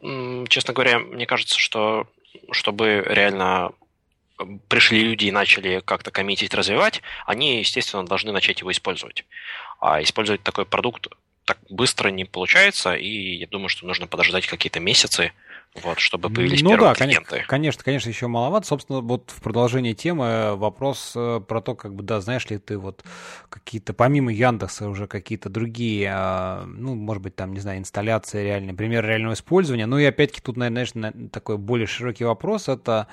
B: честно говоря, мне кажется, что чтобы реально пришли люди и начали как-то коммитить, развивать, они, естественно, должны начать его использовать. А использовать такой продукт так быстро не получается, и я думаю, что нужно подождать какие-то месяцы, вот, чтобы появились ну, первые да, клиенты.
A: Конечно, конечно, еще маловато. Собственно, вот в продолжении темы вопрос э, про то, как бы, да, знаешь ли ты вот какие-то, помимо Яндекса, уже какие-то другие, а, ну, может быть, там, не знаю, инсталляции реальные, пример реального использования. Ну и опять-таки тут, наверное, такой более широкий вопрос, это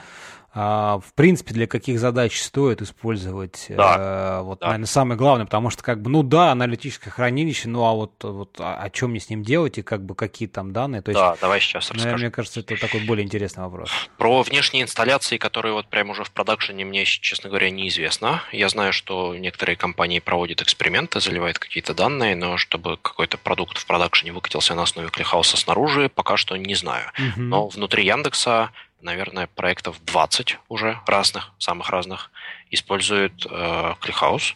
A: а, в принципе, для каких задач стоит использовать, да. э, вот, да. наверное, самое главное, потому что, как бы, ну да, аналитическое хранилище, ну а вот, вот а, о чем мне с ним делать и как бы какие там данные,
B: то есть, да, давай сейчас
A: наверное, расскажу. Мне кажется, это такой более интересный вопрос.
B: Про внешние инсталляции, которые вот прямо уже в продакшене, мне, честно говоря, неизвестно. Я знаю, что некоторые компании проводят эксперименты, заливают какие-то данные, но чтобы какой-то продукт в продакшене выкатился на основе клихауса снаружи, пока что не знаю. Угу. Но внутри Яндекса наверное, проектов 20 уже разных, самых разных, используют э, ClickHouse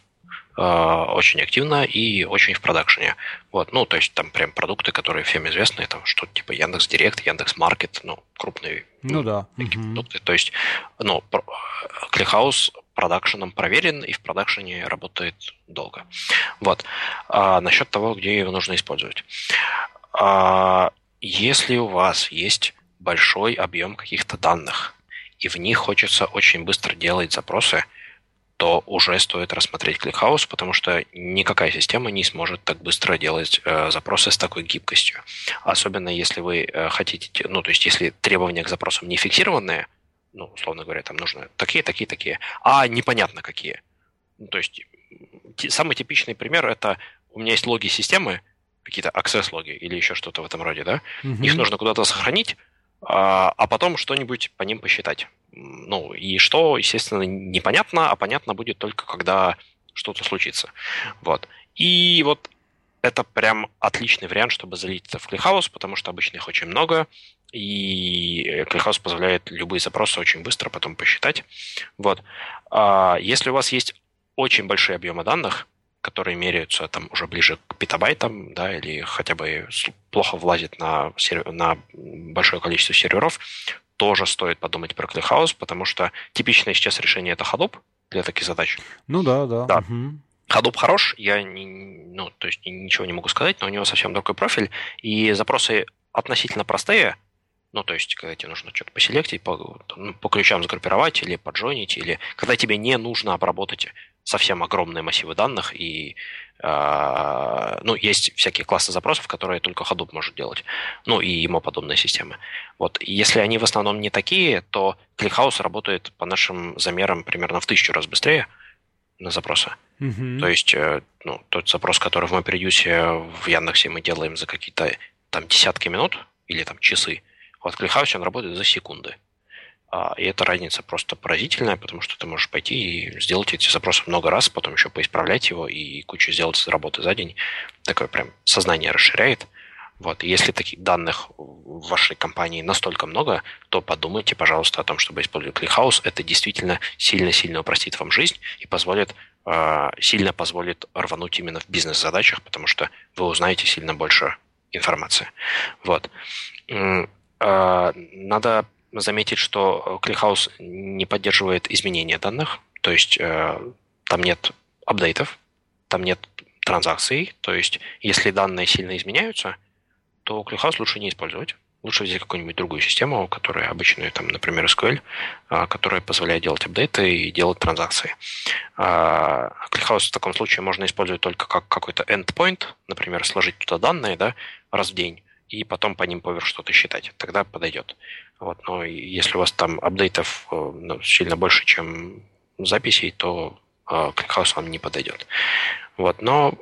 B: э, очень активно и очень в продакшене. Вот, ну, то есть там прям продукты, которые всем известны, там что типа Яндекс Директ, Яндекс Маркет, ну, крупные
A: ну, да.
B: такие угу. продукты. То есть, ну, ClickHouse продакшеном проверен и в продакшене работает долго. Вот. А насчет того, где его нужно использовать. А, если у вас есть большой объем каких-то данных, и в них хочется очень быстро делать запросы, то уже стоит рассмотреть ClickHouse, потому что никакая система не сможет так быстро делать э, запросы с такой гибкостью. Особенно если вы э, хотите, ну, то есть если требования к запросам не фиксированные, ну, условно говоря, там нужно такие, такие, такие, а непонятно какие. Ну, то есть самый типичный пример это у меня есть логи системы, какие-то access логи или еще что-то в этом роде, да? Mm-hmm. Их нужно куда-то сохранить, а, а потом что-нибудь по ним посчитать. Ну, и что, естественно, непонятно, а понятно будет только, когда что-то случится. Вот. И вот это прям отличный вариант, чтобы залить это в ClickHouse, потому что обычно их очень много, и ClickHouse позволяет любые запросы очень быстро потом посчитать. Вот. А если у вас есть очень большие объемы данных, которые меряются там уже ближе к петабайтам, да, или хотя бы плохо влазит на, сервер, на большое количество серверов, тоже стоит подумать про ClickHouse, потому что типичное сейчас решение это Hadoop для таких задач.
A: Ну да, да.
B: да. Угу. Hadoop хорош, я не, ну, то есть ничего не могу сказать, но у него совсем другой профиль, и запросы относительно простые, ну, то есть, когда тебе нужно что-то поселектить, по, ну, по ключам сгруппировать или поджонить, или когда тебе не нужно обработать совсем огромные массивы данных, и э, ну, есть всякие классы запросов, которые только Hadoop может делать, ну и ему подобные системы. Вот. если они в основном не такие, то ClickHouse работает по нашим замерам примерно в тысячу раз быстрее на запросы. Mm-hmm. То есть э, ну, тот запрос, который в MapReduce в Яндексе мы делаем за какие-то там десятки минут или там часы, вот в ClickHouse он работает за секунды. А, и эта разница просто поразительная, потому что ты можешь пойти и сделать эти запросы много раз, потом еще поисправлять его и кучу сделать работы за день. Такое прям сознание расширяет. Вот. И если таких данных в вашей компании настолько много, то подумайте, пожалуйста, о том, чтобы использовать ClickHouse. Это действительно сильно-сильно упростит вам жизнь и позволит, э, сильно позволит рвануть именно в бизнес-задачах, потому что вы узнаете сильно больше информации. Вот. Э, надо заметить, что ClickHouse не поддерживает изменения данных, то есть э, там нет апдейтов, там нет транзакций, то есть если данные сильно изменяются, то ClickHouse лучше не использовать. Лучше взять какую-нибудь другую систему, которая обычная, там, например, SQL, э, которая позволяет делать апдейты и делать транзакции. Э, ClickHouse в таком случае можно использовать только как какой-то endpoint, например, сложить туда данные да, раз в день, и потом по ним поверх что-то считать. Тогда подойдет. Вот, но если у вас там апдейтов э, ну, сильно больше, чем записей, то э, ClickHouse вам не подойдет. Вот, но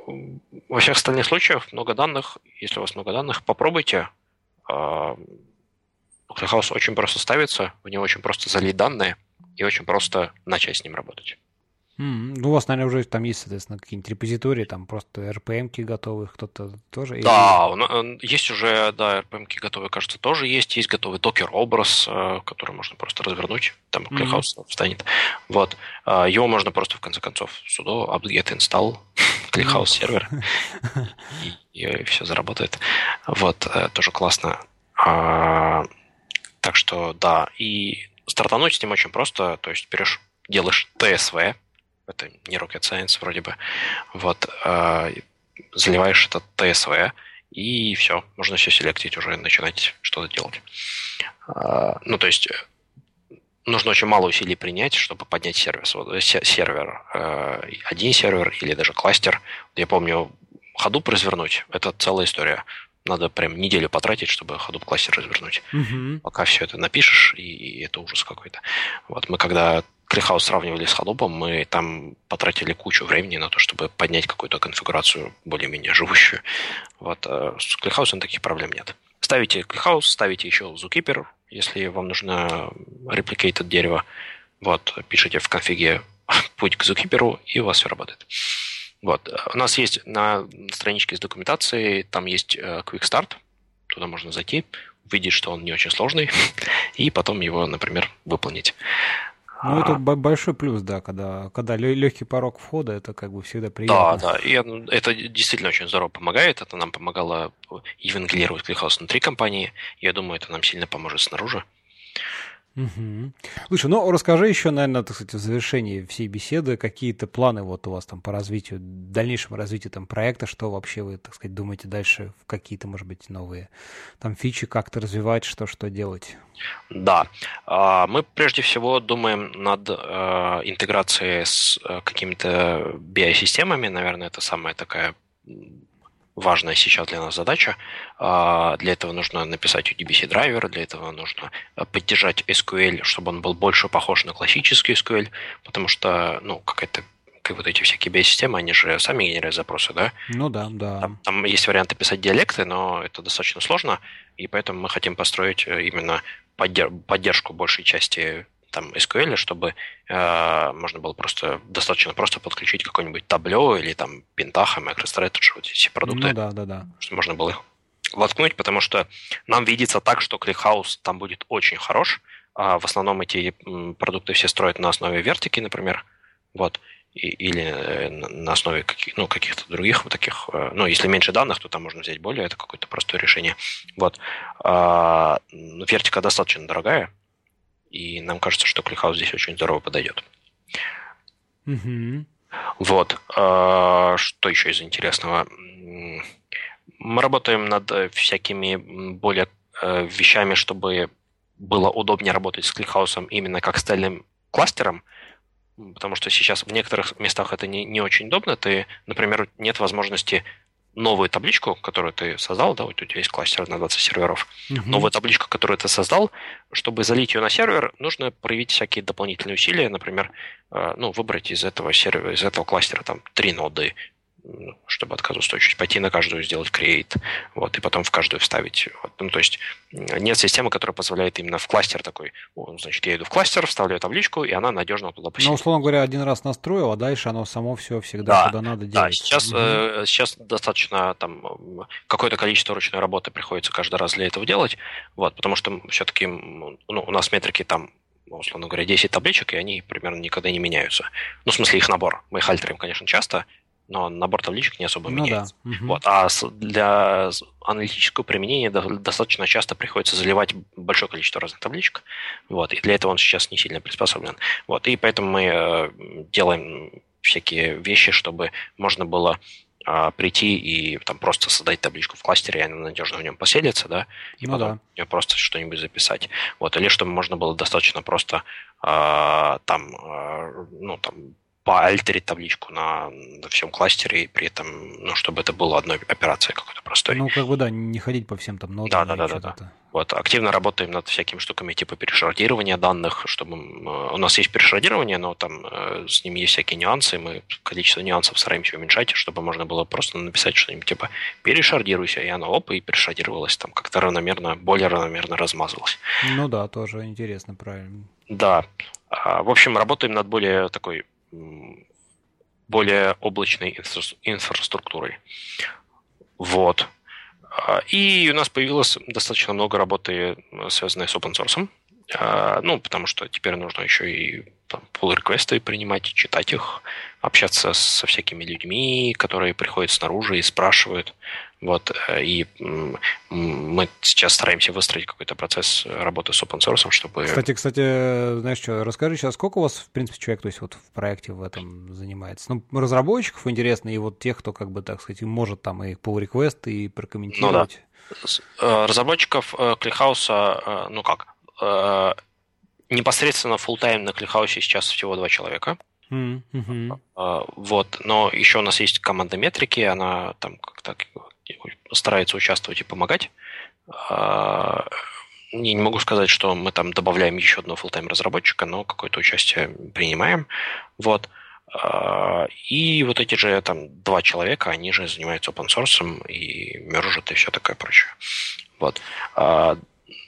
B: во всех остальных случаях много данных, если у вас много данных, попробуйте. Э, ClickHouse очень просто ставится, в него очень просто залить данные и очень просто начать с ним работать.
A: Mm, ну, у вас, наверное, уже там есть, соответственно, какие-нибудь репозитории, там просто RPM-ки готовые, кто-то тоже?
B: Да, или... есть уже, да, RPM-ки готовые, кажется, тоже есть. Есть готовый докер-образ, э, который можно просто развернуть, там ClickHouse mm-hmm. встанет. Вот. Э, его можно просто, в конце концов, sudo apt-get install ClickHouse сервер, и, и все заработает. Вот, э, тоже классно. А, так что, да, и стартануть с ним очень просто, то есть берешь, делаешь TSV, это не rocket science вроде бы, вот, э, заливаешь этот TSV, и все, можно все селектить уже, начинать что-то делать. Э, ну, то есть нужно очень мало усилий принять, чтобы поднять сервис. Вот, э, сервер, э, один сервер или даже кластер. Я помню, Hadoop развернуть – это целая история. Надо прям неделю потратить, чтобы Hadoop кластер развернуть. Угу. Пока все это напишешь, и, и это ужас какой-то. Вот мы когда ClickHouse сравнивали с Hadoop, мы там потратили кучу времени на то, чтобы поднять какую-то конфигурацию более-менее живущую. Вот. Э, с ClickHouse таких проблем нет. Ставите ClickHouse, ставите еще Zookeeper, если вам нужно replicated дерево. Вот, пишите в конфиге путь к Zookeeper, и у вас все работает. Вот. У нас есть на страничке с документацией, там есть э, Quick Start, туда можно зайти, увидеть, что он не очень сложный, и потом его, например, выполнить.
A: Ну, это большой плюс, да, когда, когда легкий порог входа, это как бы всегда приятно.
B: Да, да, и это действительно очень здорово помогает. Это нам помогало евангелировать ClickHouse внутри компании. Я думаю, это нам сильно поможет снаружи.
A: Угу. Слушай, ну расскажи еще, наверное, так сказать, в завершении всей беседы, какие-то планы вот у вас там по развитию, дальнейшему развитию там проекта, что вообще вы, так сказать, думаете дальше какие-то, может быть, новые там фичи как-то развивать, что что делать?
B: Да, а, мы прежде всего думаем над э, интеграцией с э, какими-то биосистемами, наверное, это самая такая важная сейчас для нас задача. А, для этого нужно написать UDBC драйвер, для этого нужно а, поддержать SQL, чтобы он был больше похож на классический SQL, потому что, ну, какая-то как вот эти всякие биосистемы, они же сами генерируют запросы, да?
A: Ну да, да.
B: Там, там есть варианты писать диалекты, но это достаточно сложно, и поэтому мы хотим построить э, именно поддержку большей части там SQL, чтобы э, можно было просто достаточно просто подключить какой-нибудь табло или там Pentaho, MicroStrategy, вот эти продукты.
A: Ну да, да, да.
B: Чтобы можно было их воткнуть, потому что нам видится так, что ClickHouse там будет очень хорош. А в основном эти продукты все строят на основе вертики, например. Вот. Или э, на основе каких, ну, каких-то других вот таких, э, ну, если меньше данных, то там можно взять более, это какое-то простое решение. Вот. А, вертика достаточно дорогая, и нам кажется, что ClickHouse здесь очень здорово подойдет.
A: Угу.
B: Вот. А, что еще из интересного? Мы работаем над э, всякими более э, вещами, чтобы было удобнее работать с ClickHouse именно как стальным кластером. потому что сейчас в некоторых местах это не, не очень удобно. Ты, например, нет возможности новую табличку, которую ты создал, да, вот у тебя есть кластер на 20 серверов, uh-huh. новую табличку, которую ты создал, чтобы залить ее на сервер, нужно проявить всякие дополнительные усилия, например, э, ну, выбрать из этого сервера, из этого кластера там три ноды, чтобы отказоустойчивость, пойти на каждую сделать create, вот, и потом в каждую вставить. Вот. Ну, то есть нет системы, которая позволяет именно в кластер такой, значит, я иду в кластер, вставляю табличку, и она надежно туда
A: посетит. Ну, условно говоря, один раз настроил, а дальше оно само все всегда да, куда надо делать. Да,
B: сейчас, угу. э, сейчас достаточно там какое-то количество ручной работы приходится каждый раз для этого делать, вот, потому что все-таки ну, у нас метрики там условно говоря, 10 табличек, и они примерно никогда не меняются. Ну, в смысле, их набор. Мы их альтерим, конечно, часто, но набор табличек не особо ну, меняется. Да. Угу. Вот. А для аналитического применения достаточно часто приходится заливать большое количество разных табличек. Вот. И для этого он сейчас не сильно приспособлен. Вот. И поэтому мы э, делаем всякие вещи, чтобы можно было а, прийти и там просто создать табличку в кластере, и она надежно в нем поселится, да, и ну потом да. просто что-нибудь записать. Вот, или чтобы можно было достаточно просто а, там, а, ну, там, поальтерить табличку на, на всем кластере, и при этом, ну, чтобы это было одной операцией какой-то простой.
A: Ну, как бы, да, не ходить по всем там нодам.
B: Да, да, да, да, да. Вот, активно работаем над всякими штуками типа перешардирования данных, чтобы... У нас есть перешардирование, но там э, с ними есть всякие нюансы, мы количество нюансов стараемся уменьшать, чтобы можно было просто написать что-нибудь типа перешардируйся, и оно оп, и перешардировалось там как-то равномерно, более равномерно размазалось.
A: Ну да, тоже интересно, правильно.
B: Да. А, в общем, работаем над более такой более облачной инфраструктурой. Вот. А, и у нас появилось достаточно много работы, связанной с open source. А, ну, потому что теперь нужно еще и pull реквесты принимать, читать их, общаться со всякими людьми, которые приходят снаружи и спрашивают. Вот, э, и мы сейчас стараемся выстроить какой-то процесс работы с open source, чтобы...
A: Кстати, кстати, знаешь что, расскажи сейчас, сколько у вас, в принципе, человек, то есть вот в проекте в этом занимается? Ну, разработчиков интересно, и вот тех, кто, как бы, так сказать, может там и pull request и прокомментировать. Ну,
B: да. Э, разработчиков Клихауса, э, ну как, непосредственно full time на Клихаусе сейчас всего два человека. Mm-hmm. Вот, но еще у нас есть команда метрики, она там как-то старается участвовать и помогать. А, я не могу сказать, что мы там добавляем еще одного full-time разработчика, но какое-то участие принимаем. Вот. А, и вот эти же там два человека, они же занимаются open source и мержат и все такое прочее. Вот. А,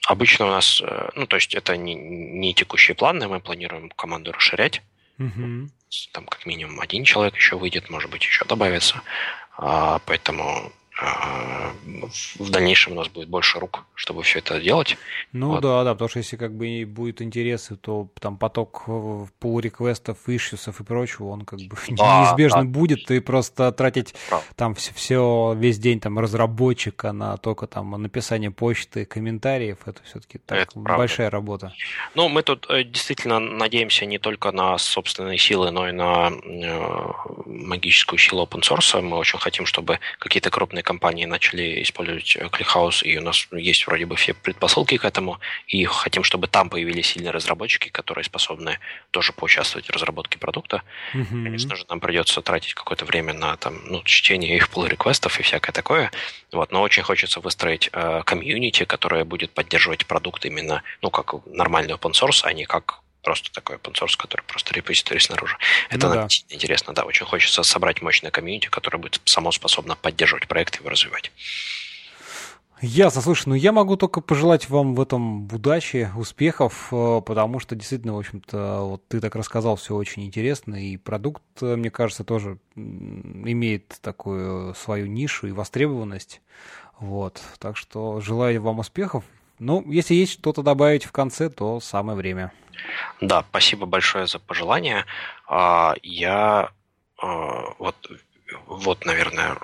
B: обычно у нас, э, ну, то есть это не, не текущие планы, мы планируем команду расширять. Угу. Там как минимум один человек еще выйдет, может быть, еще добавится. Поэтому а, в дальнейшем у нас будет больше рук, чтобы все это делать.
A: Ну вот. да, да, потому что если как бы будет интерес, то там поток пул реквестов, ишьюсов и прочего, он как бы да, неизбежно да. будет, и просто тратить Правда. там все, все, весь день там разработчика на только там написание почты, комментариев, это все-таки так, это большая работа.
B: Ну, мы тут э, действительно надеемся не только на собственные силы, но и на э, магическую силу open source. Мы очень хотим, чтобы какие-то крупные компании начали использовать ClickHouse, и у нас есть вроде бы все предпосылки к этому, и хотим, чтобы там появились сильные разработчики, которые способны тоже поучаствовать в разработке продукта. Mm-hmm. Конечно же, нам придется тратить какое-то время на там, ну, чтение их pull реквестов и всякое такое. Вот, но очень хочется выстроить э, комьюнити, которое будет поддерживать продукт именно, ну, как нормальный open source, а не как просто такой open source, который просто репозиторий снаружи. Это ну, да. интересно, да. Очень хочется собрать мощное комьюнити, которое будет само способно поддерживать проект и его развивать.
A: Ясно, слушай, ну я могу только пожелать вам в этом удачи, успехов, э, потому что действительно, в общем-то, вот ты так рассказал, все очень интересно, и продукт, э, мне кажется, тоже имеет такую свою нишу и востребованность. Вот, так что желаю вам успехов. Ну, если есть что-то добавить в конце, то самое время.
B: Да, спасибо большое за пожелание. А, я а, вот, вот, наверное,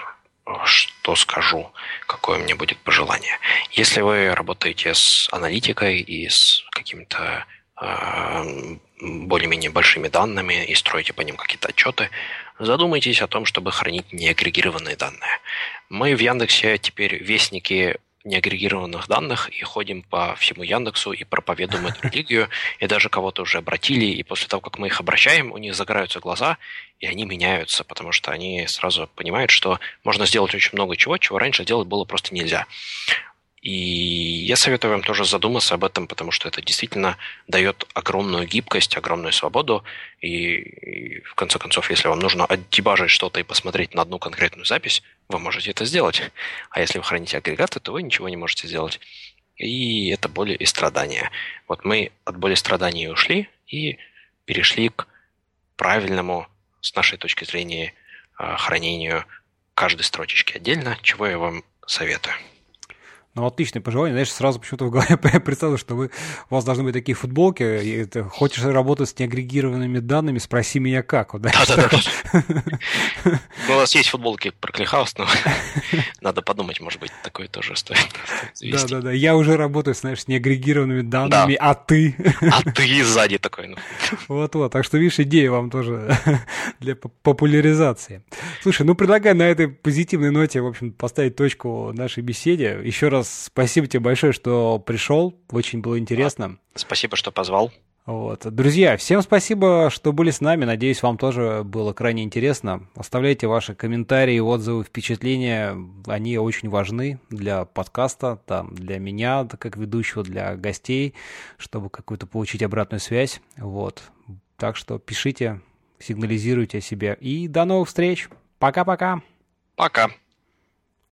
B: что скажу, какое мне будет пожелание. Если вы работаете с аналитикой и с какими-то а, более-менее большими данными и строите по ним какие-то отчеты, задумайтесь о том, чтобы хранить неагрегированные данные. Мы в Яндексе теперь вестники неагрегированных данных и ходим по всему Яндексу и проповедуем эту религию, и даже кого-то уже обратили, и после того, как мы их обращаем, у них загораются глаза, и они меняются, потому что они сразу понимают, что можно сделать очень много чего, чего раньше делать было просто нельзя. И я советую вам тоже задуматься об этом, потому что это действительно дает огромную гибкость, огромную свободу. И, и в конце концов, если вам нужно отдебажить что-то и посмотреть на одну конкретную запись, вы можете это сделать. А если вы храните агрегаты, то вы ничего не можете сделать. И это боль и страдания. Вот мы от боли и страданий ушли и перешли к правильному, с нашей точки зрения, а, хранению каждой строчечки отдельно, чего я вам советую.
A: Ну, отличное пожелание. Знаешь, сразу почему-то в голове представил, что вы, у вас должны быть такие футболки. И это, хочешь работать с неагрегированными данными, спроси меня как. Да-да-да.
B: Ну, у нас есть футболки про Клихаус, но надо подумать, может быть, такое тоже стоит
A: Да-да-да, я уже работаю, знаешь, с неагрегированными данными, а ты?
B: А ты сзади такой. Ну.
A: Вот-вот, так что, видишь, идея вам тоже для популяризации. Слушай, ну, предлагаю на этой позитивной ноте, в общем, поставить точку нашей беседе. Еще раз спасибо тебе большое, что пришел. Очень было интересно.
B: Спасибо, что позвал.
A: Вот. Друзья, всем спасибо, что были с нами. Надеюсь, вам тоже было крайне интересно. Оставляйте ваши комментарии, отзывы, впечатления. Они очень важны для подкаста, там, для меня, как ведущего, для гостей, чтобы какую-то получить обратную связь. Вот. Так что пишите, сигнализируйте о себе. И до новых встреч. Пока-пока.
B: Пока. -пока. Пока.